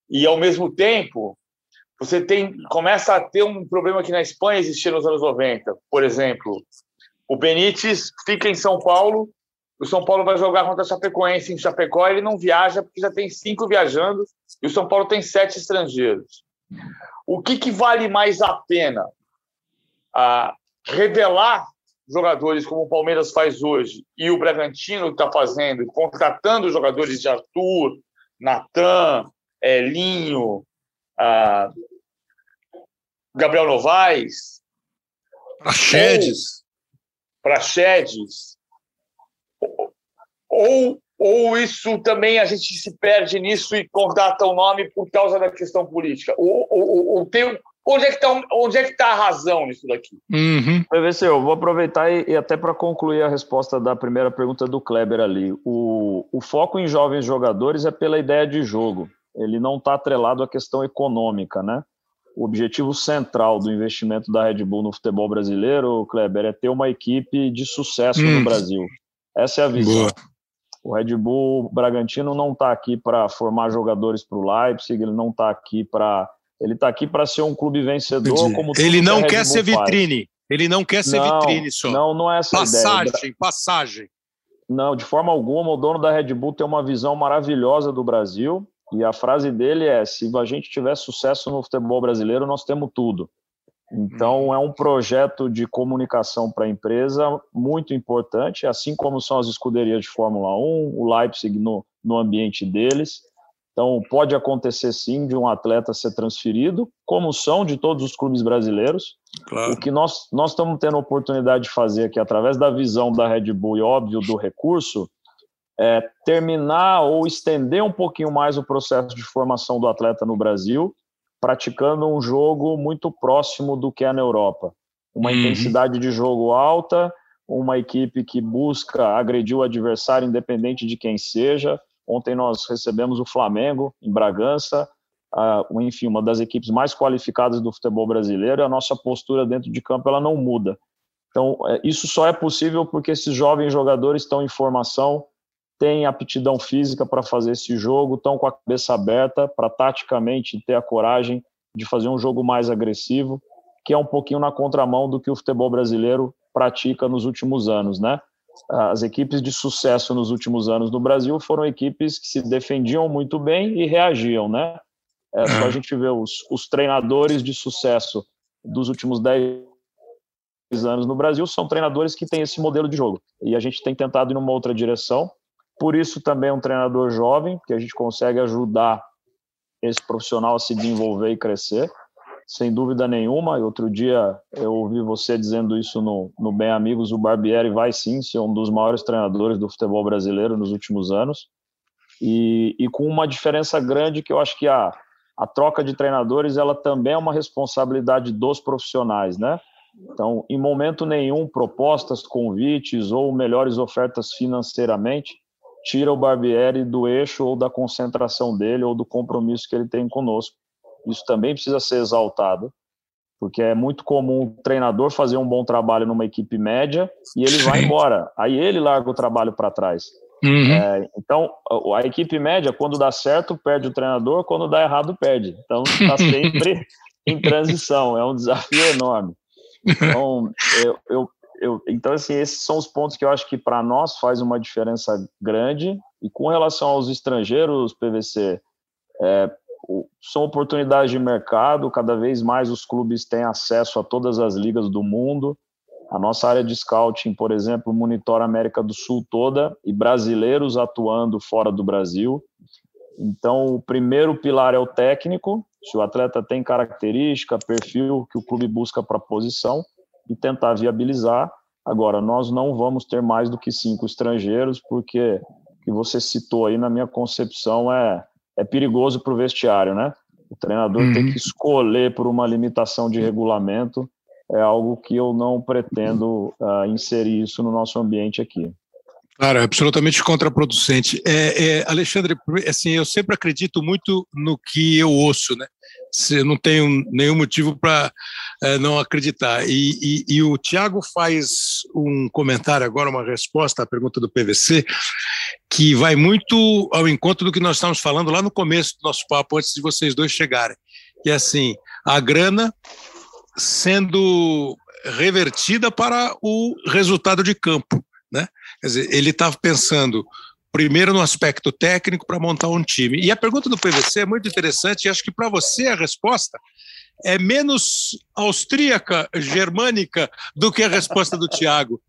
e ao mesmo tempo você tem começa a ter um problema que na Espanha existia nos anos 90. Por exemplo, o Benítez fica em São Paulo, o São Paulo vai jogar contra a Chapecoense em Chapecó, ele não viaja porque já tem cinco viajando e o São Paulo tem sete estrangeiros. O que, que vale mais a pena? Revelar jogadores como o Palmeiras faz hoje e o Bragantino está fazendo, contratando jogadores de Arthur, Natan, Elinho, ah, Gabriel Novaes, Praxedes, Praxedes, ou, ou isso também a gente se perde nisso e contrata o nome por causa da questão política? Ou, ou, ou tem, onde é que está onde é que tá a razão nisso daqui? Uhum. PVC, eu vou aproveitar e, e até para concluir a resposta da primeira pergunta do Kleber ali. O, o foco em jovens jogadores é pela ideia de jogo ele não está atrelado à questão econômica, né? O objetivo central do investimento da Red Bull no futebol brasileiro, Kleber, é ter uma equipe de sucesso hum. no Brasil. Essa é a visão. Boa. O Red Bull Bragantino não está aqui para formar jogadores para o Leipzig, ele não está aqui para. Ele está aqui para ser um clube vencedor. Como ele não que quer ser vitrine. Faz. Ele não quer ser não, vitrine só. Não, não é essa passagem, ideia. Passagem, Não, de forma alguma. O dono da Red Bull tem uma visão maravilhosa do Brasil. E a frase dele é: se a gente tiver sucesso no futebol brasileiro, nós temos tudo. Então, uhum. é um projeto de comunicação para a empresa muito importante, assim como são as escuderias de Fórmula 1, o Leipzig no, no ambiente deles. Então, pode acontecer sim de um atleta ser transferido, como são de todos os clubes brasileiros. Claro. O que nós, nós estamos tendo a oportunidade de fazer aqui, através da visão da Red Bull e, óbvio, do recurso, é, terminar ou estender um pouquinho mais o processo de formação do atleta no Brasil, praticando um jogo muito próximo do que é na Europa. Uma uhum. intensidade de jogo alta, uma equipe que busca agredir o adversário independente de quem seja. Ontem nós recebemos o Flamengo em Bragança, uh, enfim, uma das equipes mais qualificadas do futebol brasileiro. A nossa postura dentro de campo ela não muda. Então, é, isso só é possível porque esses jovens jogadores estão em formação, têm aptidão física para fazer esse jogo, estão com a cabeça aberta para taticamente ter a coragem de fazer um jogo mais agressivo, que é um pouquinho na contramão do que o futebol brasileiro pratica nos últimos anos, né? As equipes de sucesso nos últimos anos no Brasil foram equipes que se defendiam muito bem e reagiam, né? É só a gente ver os, os treinadores de sucesso dos últimos 10 anos no Brasil são treinadores que têm esse modelo de jogo. E a gente tem tentado ir numa outra direção. Por isso também é um treinador jovem, que a gente consegue ajudar esse profissional a se desenvolver e crescer, sem dúvida nenhuma. E outro dia eu ouvi você dizendo isso no, no Bem Amigos, o Barbieri vai sim ser um dos maiores treinadores do futebol brasileiro nos últimos anos. E, e com uma diferença grande que eu acho que a, a troca de treinadores ela também é uma responsabilidade dos profissionais, né? Então, em momento nenhum, propostas, convites ou melhores ofertas financeiramente tira o Barbieri do eixo ou da concentração dele ou do compromisso que ele tem conosco. Isso também precisa ser exaltado, porque é muito comum o treinador fazer um bom trabalho numa equipe média e ele vai embora. Aí ele larga o trabalho para trás. Uhum. É, então, a equipe média, quando dá certo, perde o treinador, quando dá errado, perde. Então, está sempre em transição, é um desafio enorme. Então, eu, eu, eu, então, assim, esses são os pontos que eu acho que para nós faz uma diferença grande. E com relação aos estrangeiros, PVC, é, são oportunidades de mercado, cada vez mais os clubes têm acesso a todas as ligas do mundo. A nossa área de scouting, por exemplo, monitora a América do Sul toda e brasileiros atuando fora do Brasil. Então, o primeiro pilar é o técnico, se o atleta tem característica, perfil que o clube busca para a posição e tentar viabilizar. Agora, nós não vamos ter mais do que cinco estrangeiros, porque o que você citou aí, na minha concepção, é, é perigoso para o vestiário, né? O treinador uhum. tem que escolher por uma limitação de regulamento, é algo que eu não pretendo uh, inserir isso no nosso ambiente aqui. Claro, é absolutamente contraproducente. É, é, Alexandre, assim, eu sempre acredito muito no que eu ouço, né? Eu não tenho nenhum motivo para é, não acreditar. E, e, e o Tiago faz um comentário agora, uma resposta à pergunta do PVC, que vai muito ao encontro do que nós estávamos falando lá no começo do nosso papo, antes de vocês dois chegarem. Que é assim, a grana sendo revertida para o resultado de campo. Né? Quer dizer, ele estava tá pensando primeiro no aspecto técnico para montar um time. E a pergunta do PVC é muito interessante e acho que para você a resposta é menos austríaca, germânica do que a resposta do Tiago.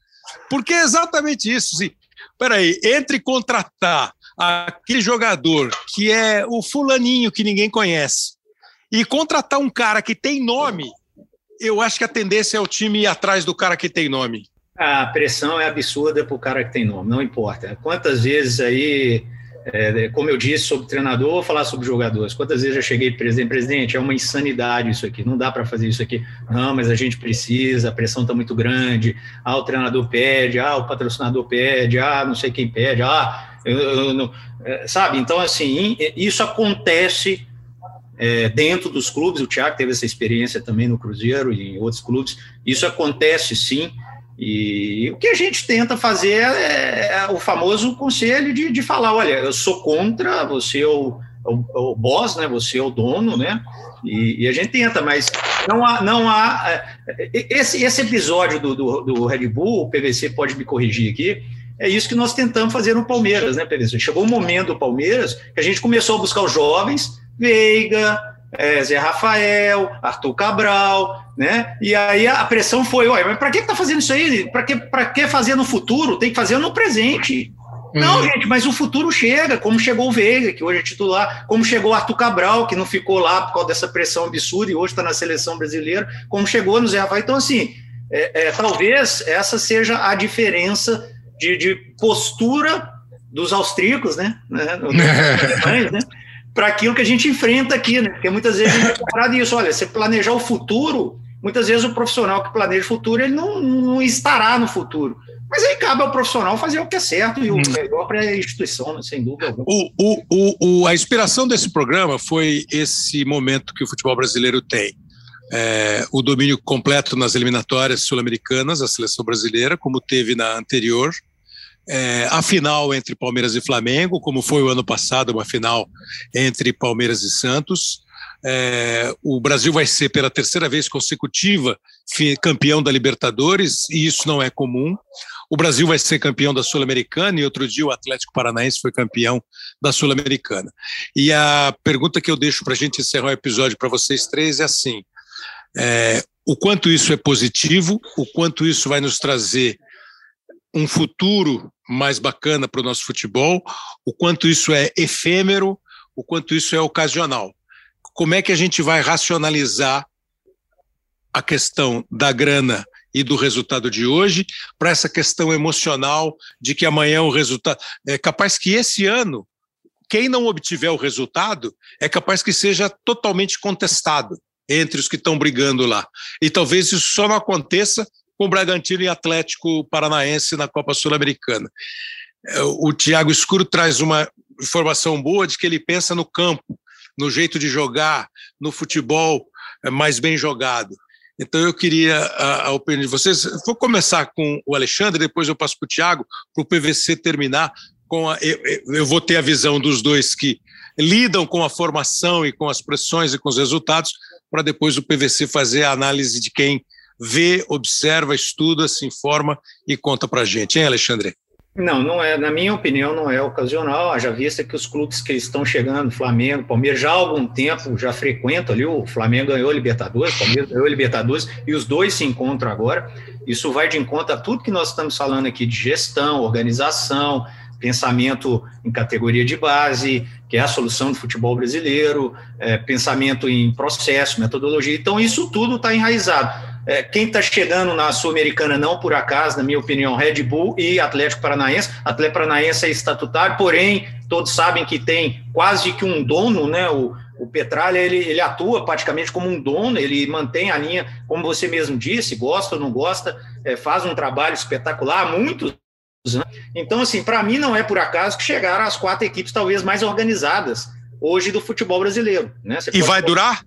Porque é exatamente isso. Sim. Peraí, entre contratar aquele jogador que é o fulaninho que ninguém conhece e contratar um cara que tem nome, eu acho que a tendência é o time ir atrás do cara que tem nome. A pressão é absurda para o cara que tem nome, não importa. Quantas vezes aí, é, como eu disse sobre treinador, vou falar sobre jogadores. Quantas vezes eu cheguei presidente, presidente, é uma insanidade isso aqui, não dá para fazer isso aqui. Não, mas a gente precisa, a pressão está muito grande. Ah, o treinador pede, ah, o patrocinador pede, ah, não sei quem pede, ah, eu, eu é, sabe? Então, assim, isso acontece é, dentro dos clubes. O Thiago teve essa experiência também no Cruzeiro e em outros clubes. Isso acontece sim. E o que a gente tenta fazer é, é o famoso conselho de, de falar: olha, eu sou contra, você é o, é o, é o boss, né? Você é o dono, né? E, e, a gente tenta, mas não há. Não há esse, esse episódio do, do, do, Red Bull, o PVC pode me corrigir aqui, é isso que nós tentamos fazer no Palmeiras, né, PVC? Chegou um momento do Palmeiras que a gente começou a buscar os jovens, Veiga, é, Zé Rafael, Arthur Cabral, né? E aí a pressão foi, ué, mas para que tá fazendo isso aí? Para que, que fazer no futuro? Tem que fazer no presente. Uhum. Não, gente, mas o futuro chega, como chegou o Veiga, que hoje é titular, como chegou o Arthur Cabral, que não ficou lá por causa dessa pressão absurda e hoje está na seleção brasileira, como chegou no Zé Rafael. Então, assim, é, é, talvez essa seja a diferença de, de postura dos austríacos, né? né? né? Para aquilo que a gente enfrenta aqui, né? Porque muitas vezes a gente é comparado isso. Olha, você planejar o futuro, muitas vezes o profissional que planeja o futuro, ele não, não estará no futuro. Mas aí cabe ao profissional fazer o que é certo e o hum. melhor para a instituição, né? sem dúvida alguma. O, o, o, a inspiração desse programa foi esse momento que o futebol brasileiro tem. É, o domínio completo nas eliminatórias sul-americanas, a seleção brasileira, como teve na anterior, é, a final entre Palmeiras e Flamengo, como foi o ano passado, uma final entre Palmeiras e Santos. É, o Brasil vai ser pela terceira vez consecutiva campeão da Libertadores, e isso não é comum. O Brasil vai ser campeão da Sul-Americana, e outro dia o Atlético Paranaense foi campeão da Sul-Americana. E a pergunta que eu deixo para a gente encerrar o episódio para vocês três é assim: é, o quanto isso é positivo, o quanto isso vai nos trazer um futuro mais bacana para o nosso futebol, o quanto isso é efêmero, o quanto isso é ocasional. Como é que a gente vai racionalizar a questão da grana e do resultado de hoje para essa questão emocional de que amanhã o resultado. É capaz que esse ano, quem não obtiver o resultado, é capaz que seja totalmente contestado entre os que estão brigando lá. E talvez isso só não aconteça com Bragantino e Atlético Paranaense na Copa Sul-Americana. É, o Tiago Escuro traz uma informação boa de que ele pensa no campo, no jeito de jogar, no futebol é, mais bem jogado. Então eu queria a, a opinião de vocês. Vou começar com o Alexandre, depois eu passo para o Tiago, para o PVC terminar com a, eu, eu vou ter a visão dos dois que lidam com a formação e com as pressões e com os resultados, para depois o PVC fazer a análise de quem vê, observa, estuda, se informa e conta para a gente, hein, Alexandre? Não, não é, na minha opinião, não é ocasional. Haja vista que os clubes que estão chegando, Flamengo, Palmeiras, já há algum tempo já frequentam ali. O Flamengo ganhou Libertadores, o Palmeiras ganhou Libertadores, e os dois se encontram agora. Isso vai de encontro a tudo que nós estamos falando aqui de gestão, organização, pensamento em categoria de base, que é a solução do futebol brasileiro, é, pensamento em processo, metodologia. Então, isso tudo está enraizado. É, quem está chegando na Sul-Americana, não por acaso, na minha opinião, Red Bull e Atlético Paranaense. Atlético Paranaense é estatutário, porém, todos sabem que tem quase que um dono, né? O, o Petralha, ele, ele atua praticamente como um dono, ele mantém a linha, como você mesmo disse, gosta ou não gosta, é, faz um trabalho espetacular, muitos. Né? Então, assim, para mim não é por acaso que chegaram as quatro equipes talvez mais organizadas hoje do futebol brasileiro. Né? e vai durar?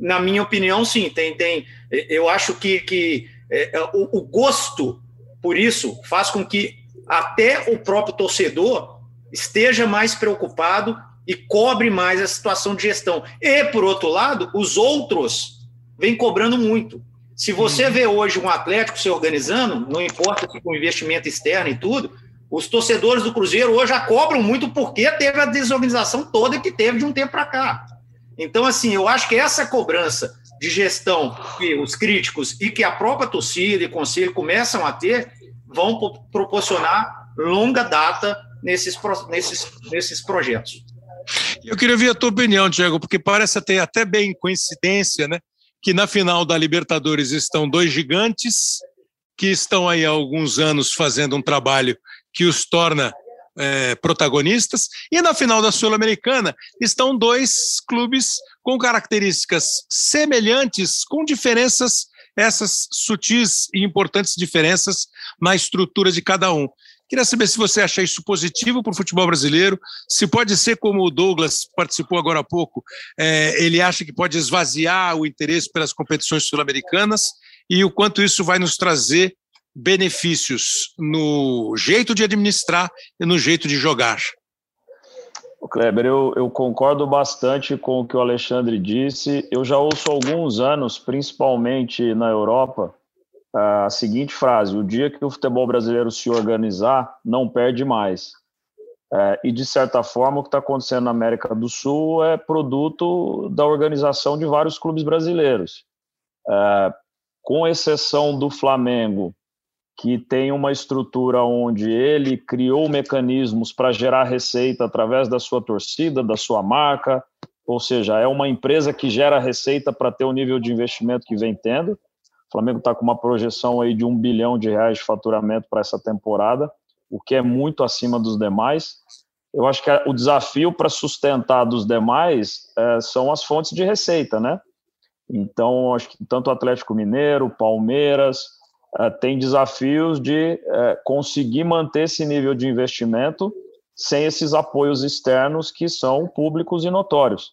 Na minha opinião, sim. Tem, tem, eu acho que, que é, é, o, o gosto por isso faz com que até o próprio torcedor esteja mais preocupado e cobre mais a situação de gestão. E, por outro lado, os outros vêm cobrando muito. Se você uhum. vê hoje um Atlético se organizando, não importa se com investimento externo e tudo, os torcedores do Cruzeiro hoje já cobram muito porque teve a desorganização toda que teve de um tempo para cá. Então, assim, eu acho que essa cobrança de gestão que os críticos e que a própria torcida e conselho começam a ter vão proporcionar longa data nesses, nesses, nesses projetos. Eu queria ver a tua opinião, Diego, porque parece ter até bem coincidência, né? Que na final da Libertadores estão dois gigantes que estão aí há alguns anos fazendo um trabalho que os torna é, protagonistas. E na final da Sul-Americana estão dois clubes com características semelhantes, com diferenças, essas sutis e importantes diferenças na estrutura de cada um. Queria saber se você acha isso positivo para o futebol brasileiro, se pode ser como o Douglas participou agora há pouco, é, ele acha que pode esvaziar o interesse pelas competições sul-americanas e o quanto isso vai nos trazer benefícios no jeito de administrar e no jeito de jogar. Kleber, eu, eu, concordo bastante com o que o Alexandre disse. Eu já ouço há alguns anos, principalmente na Europa, a seguinte frase: o dia que o futebol brasileiro se organizar, não perde mais. É, e, de certa forma, o que está acontecendo na América do Sul é produto da organização de vários clubes brasileiros. É, com exceção do Flamengo, que tem uma estrutura onde ele criou mecanismos para gerar receita através da sua torcida, da sua marca, ou seja, é uma empresa que gera receita para ter o nível de investimento que vem tendo. O Flamengo está com uma projeção aí de um bilhão de reais de faturamento para essa temporada, o que é muito acima dos demais. Eu acho que o desafio para sustentar dos demais é, são as fontes de receita, né? Então, acho que tanto o Atlético Mineiro, Palmeiras, uh, tem desafios de uh, conseguir manter esse nível de investimento sem esses apoios externos que são públicos e notórios.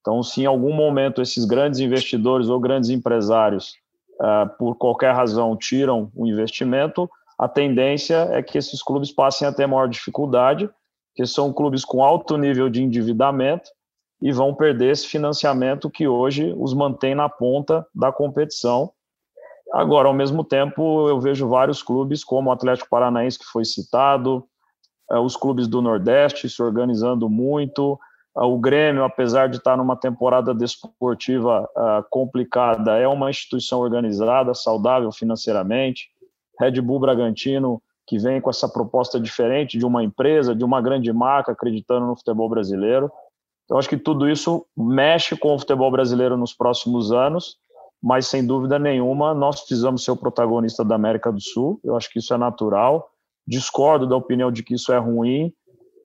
Então, se em algum momento esses grandes investidores ou grandes empresários, uh, por qualquer razão, tiram o investimento, a tendência é que esses clubes passem a ter maior dificuldade, que são clubes com alto nível de endividamento e vão perder esse financiamento que hoje os mantém na ponta da competição Agora, ao mesmo tempo, eu vejo vários clubes, como o Atlético Paranaense, que foi citado, eh, os clubes do Nordeste se organizando muito, eh, o Grêmio, apesar de estar numa temporada desportiva eh, complicada, é uma instituição organizada, saudável financeiramente. Red Bull Bragantino, que vem com essa proposta diferente de uma empresa, de uma grande marca, acreditando no futebol brasileiro. Então, acho que tudo isso mexe com o futebol brasileiro nos próximos anos mas sem dúvida nenhuma nós precisamos ser o protagonista da América do Sul. Eu acho que isso é natural. Discordo da opinião de que isso é ruim.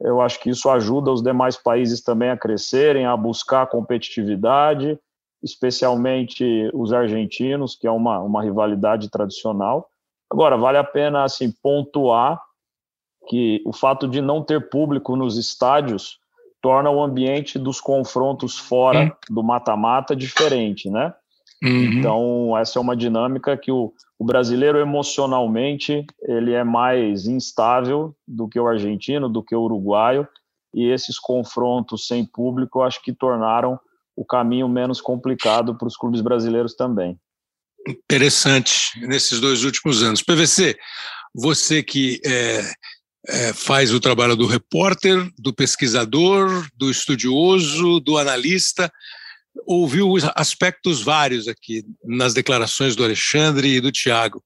Eu acho que isso ajuda os demais países também a crescerem, a buscar competitividade, especialmente os argentinos, que é uma, uma rivalidade tradicional. Agora, vale a pena assim pontuar que o fato de não ter público nos estádios torna o ambiente dos confrontos fora do mata-mata diferente, né? Uhum. Então, essa é uma dinâmica que o, o, brasileiro emocionalmente ele é mais instável do que o argentino, do que o uruguaio, e esses confrontos sem público acho que tornaram o caminho menos complicado para os clubes brasileiros também. Interessante nesses dois últimos anos. PVC, você que é, é, faz o trabalho do repórter, do pesquisador, do estudioso, do analista, ouviu aspectos vários aqui nas declarações do Alexandre e do Tiago.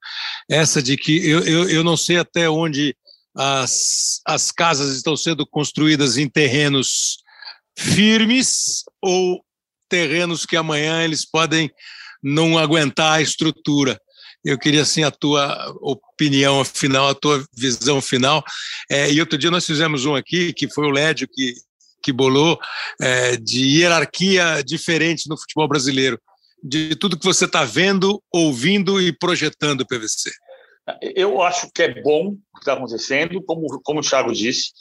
Essa de que eu, eu, eu não sei até onde as, as casas estão sendo construídas em terrenos firmes ou terrenos que amanhã eles podem não aguentar a estrutura. Eu queria, assim, a tua opinião final, a tua visão final. É, e outro dia nós fizemos um aqui, que foi o Lédio que, que bolou, é, de hierarquia diferente no futebol brasileiro. De tudo que você está vendo, ouvindo e projetando o PVC. Eu acho que é bom o que está acontecendo, como, como o Thiago disse.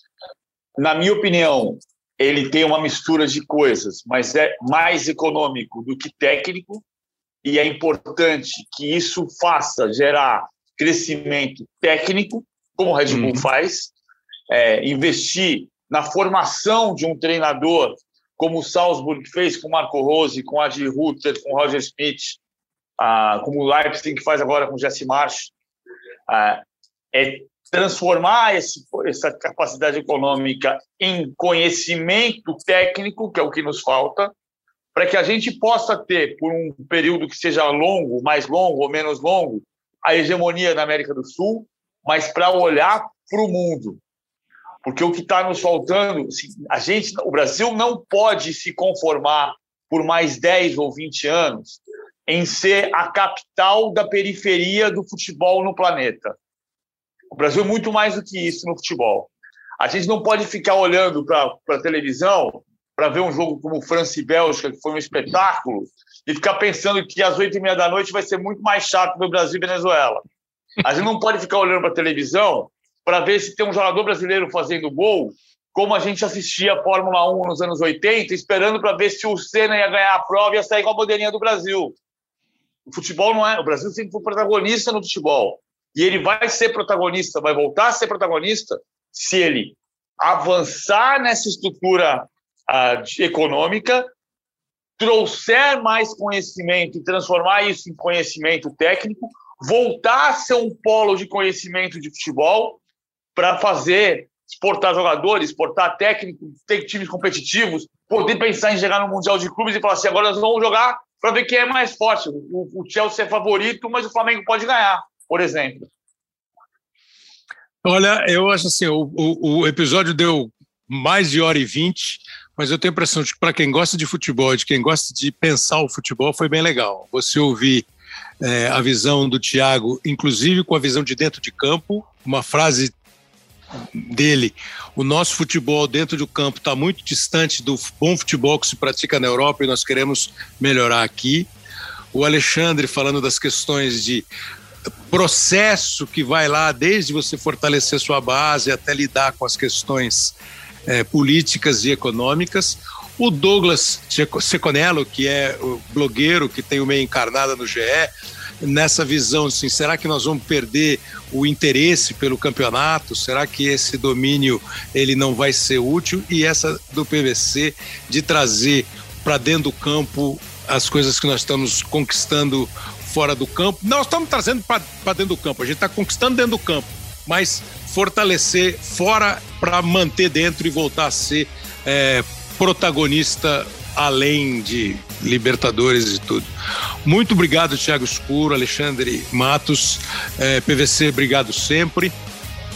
Na minha opinião, ele tem uma mistura de coisas, mas é mais econômico do que técnico, e é importante que isso faça gerar crescimento técnico, como o Red Bull uhum. faz, é, investir na formação de um treinador, como o Salzburg fez com Marco Rose, com Adi Ruther, com Roger Smith, ah, como o Leipzig faz agora com Jesse Marsch, ah, é transformar esse, essa capacidade econômica em conhecimento técnico, que é o que nos falta, para que a gente possa ter, por um período que seja longo, mais longo ou menos longo, a hegemonia na América do Sul, mas para olhar para o mundo. Porque o que está nos faltando, assim, a gente, o Brasil não pode se conformar por mais 10 ou 20 anos em ser a capital da periferia do futebol no planeta. O Brasil é muito mais do que isso no futebol. A gente não pode ficar olhando para a televisão para ver um jogo como França e Bélgica, que foi um espetáculo, e ficar pensando que às oito e meia da noite vai ser muito mais chato do Brasil e Venezuela. A gente não pode ficar olhando para a televisão para ver se tem um jogador brasileiro fazendo gol, como a gente assistia a Fórmula 1 nos anos 80, esperando para ver se o Senna ia ganhar a prova e ia sair com a bandeirinha do Brasil. O futebol não é. O Brasil sempre foi protagonista no futebol. E ele vai ser protagonista, vai voltar a ser protagonista se ele avançar nessa estrutura uh, econômica, trouxer mais conhecimento e transformar isso em conhecimento técnico, voltar a ser um polo de conhecimento de futebol para fazer exportar jogadores, exportar técnicos, ter times competitivos, poder pensar em chegar no Mundial de Clubes e falar assim, agora nós vamos jogar para ver quem é mais forte. O, o Chelsea é favorito, mas o Flamengo pode ganhar por exemplo? Olha, eu acho assim, o, o, o episódio deu mais de hora e vinte, mas eu tenho a impressão de que para quem gosta de futebol, de quem gosta de pensar o futebol, foi bem legal. Você ouvir é, a visão do Thiago, inclusive com a visão de dentro de campo, uma frase dele, o nosso futebol dentro do campo está muito distante do bom futebol que se pratica na Europa e nós queremos melhorar aqui. O Alexandre falando das questões de processo que vai lá desde você fortalecer sua base até lidar com as questões é, políticas e econômicas. O Douglas Seconello, que é o blogueiro que tem o meio encarnada no GE, nessa visão, assim, será que nós vamos perder o interesse pelo campeonato? Será que esse domínio ele não vai ser útil? E essa do PVC de trazer para dentro do campo as coisas que nós estamos conquistando fora do campo. Nós estamos trazendo para dentro do campo, a gente está conquistando dentro do campo, mas fortalecer fora para manter dentro e voltar a ser é, protagonista além de Libertadores e tudo. Muito obrigado, Thiago Escuro, Alexandre Matos, é, PVC, obrigado sempre.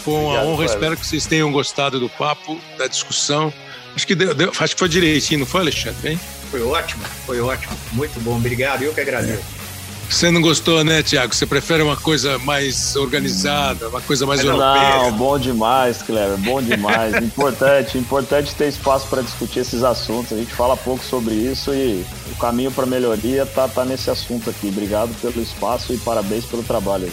Foi uma obrigado, honra, espero que vocês tenham gostado do papo, da discussão. Acho que, deu, deu, acho que foi direitinho, não foi, Alexandre? Hein? Foi ótimo, foi ótimo. Muito bom, obrigado. Eu que agradeço. Você não gostou, né, Tiago? Você prefere uma coisa mais organizada, uma coisa mais não, europeia? Não, bom demais, Cleber, bom demais. importante, importante ter espaço para discutir esses assuntos. A gente fala pouco sobre isso e o caminho para melhoria tá, tá nesse assunto aqui. Obrigado pelo espaço e parabéns pelo trabalho aí.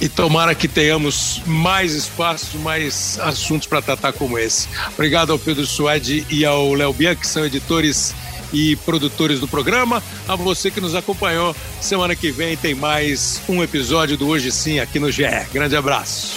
E tomara que tenhamos mais espaço, mais assuntos para tratar como esse. Obrigado ao Pedro Suede e ao Léo Bianchi, que são editores e produtores do programa. A você que nos acompanhou. Semana que vem tem mais um episódio do Hoje Sim aqui no GE. Grande abraço.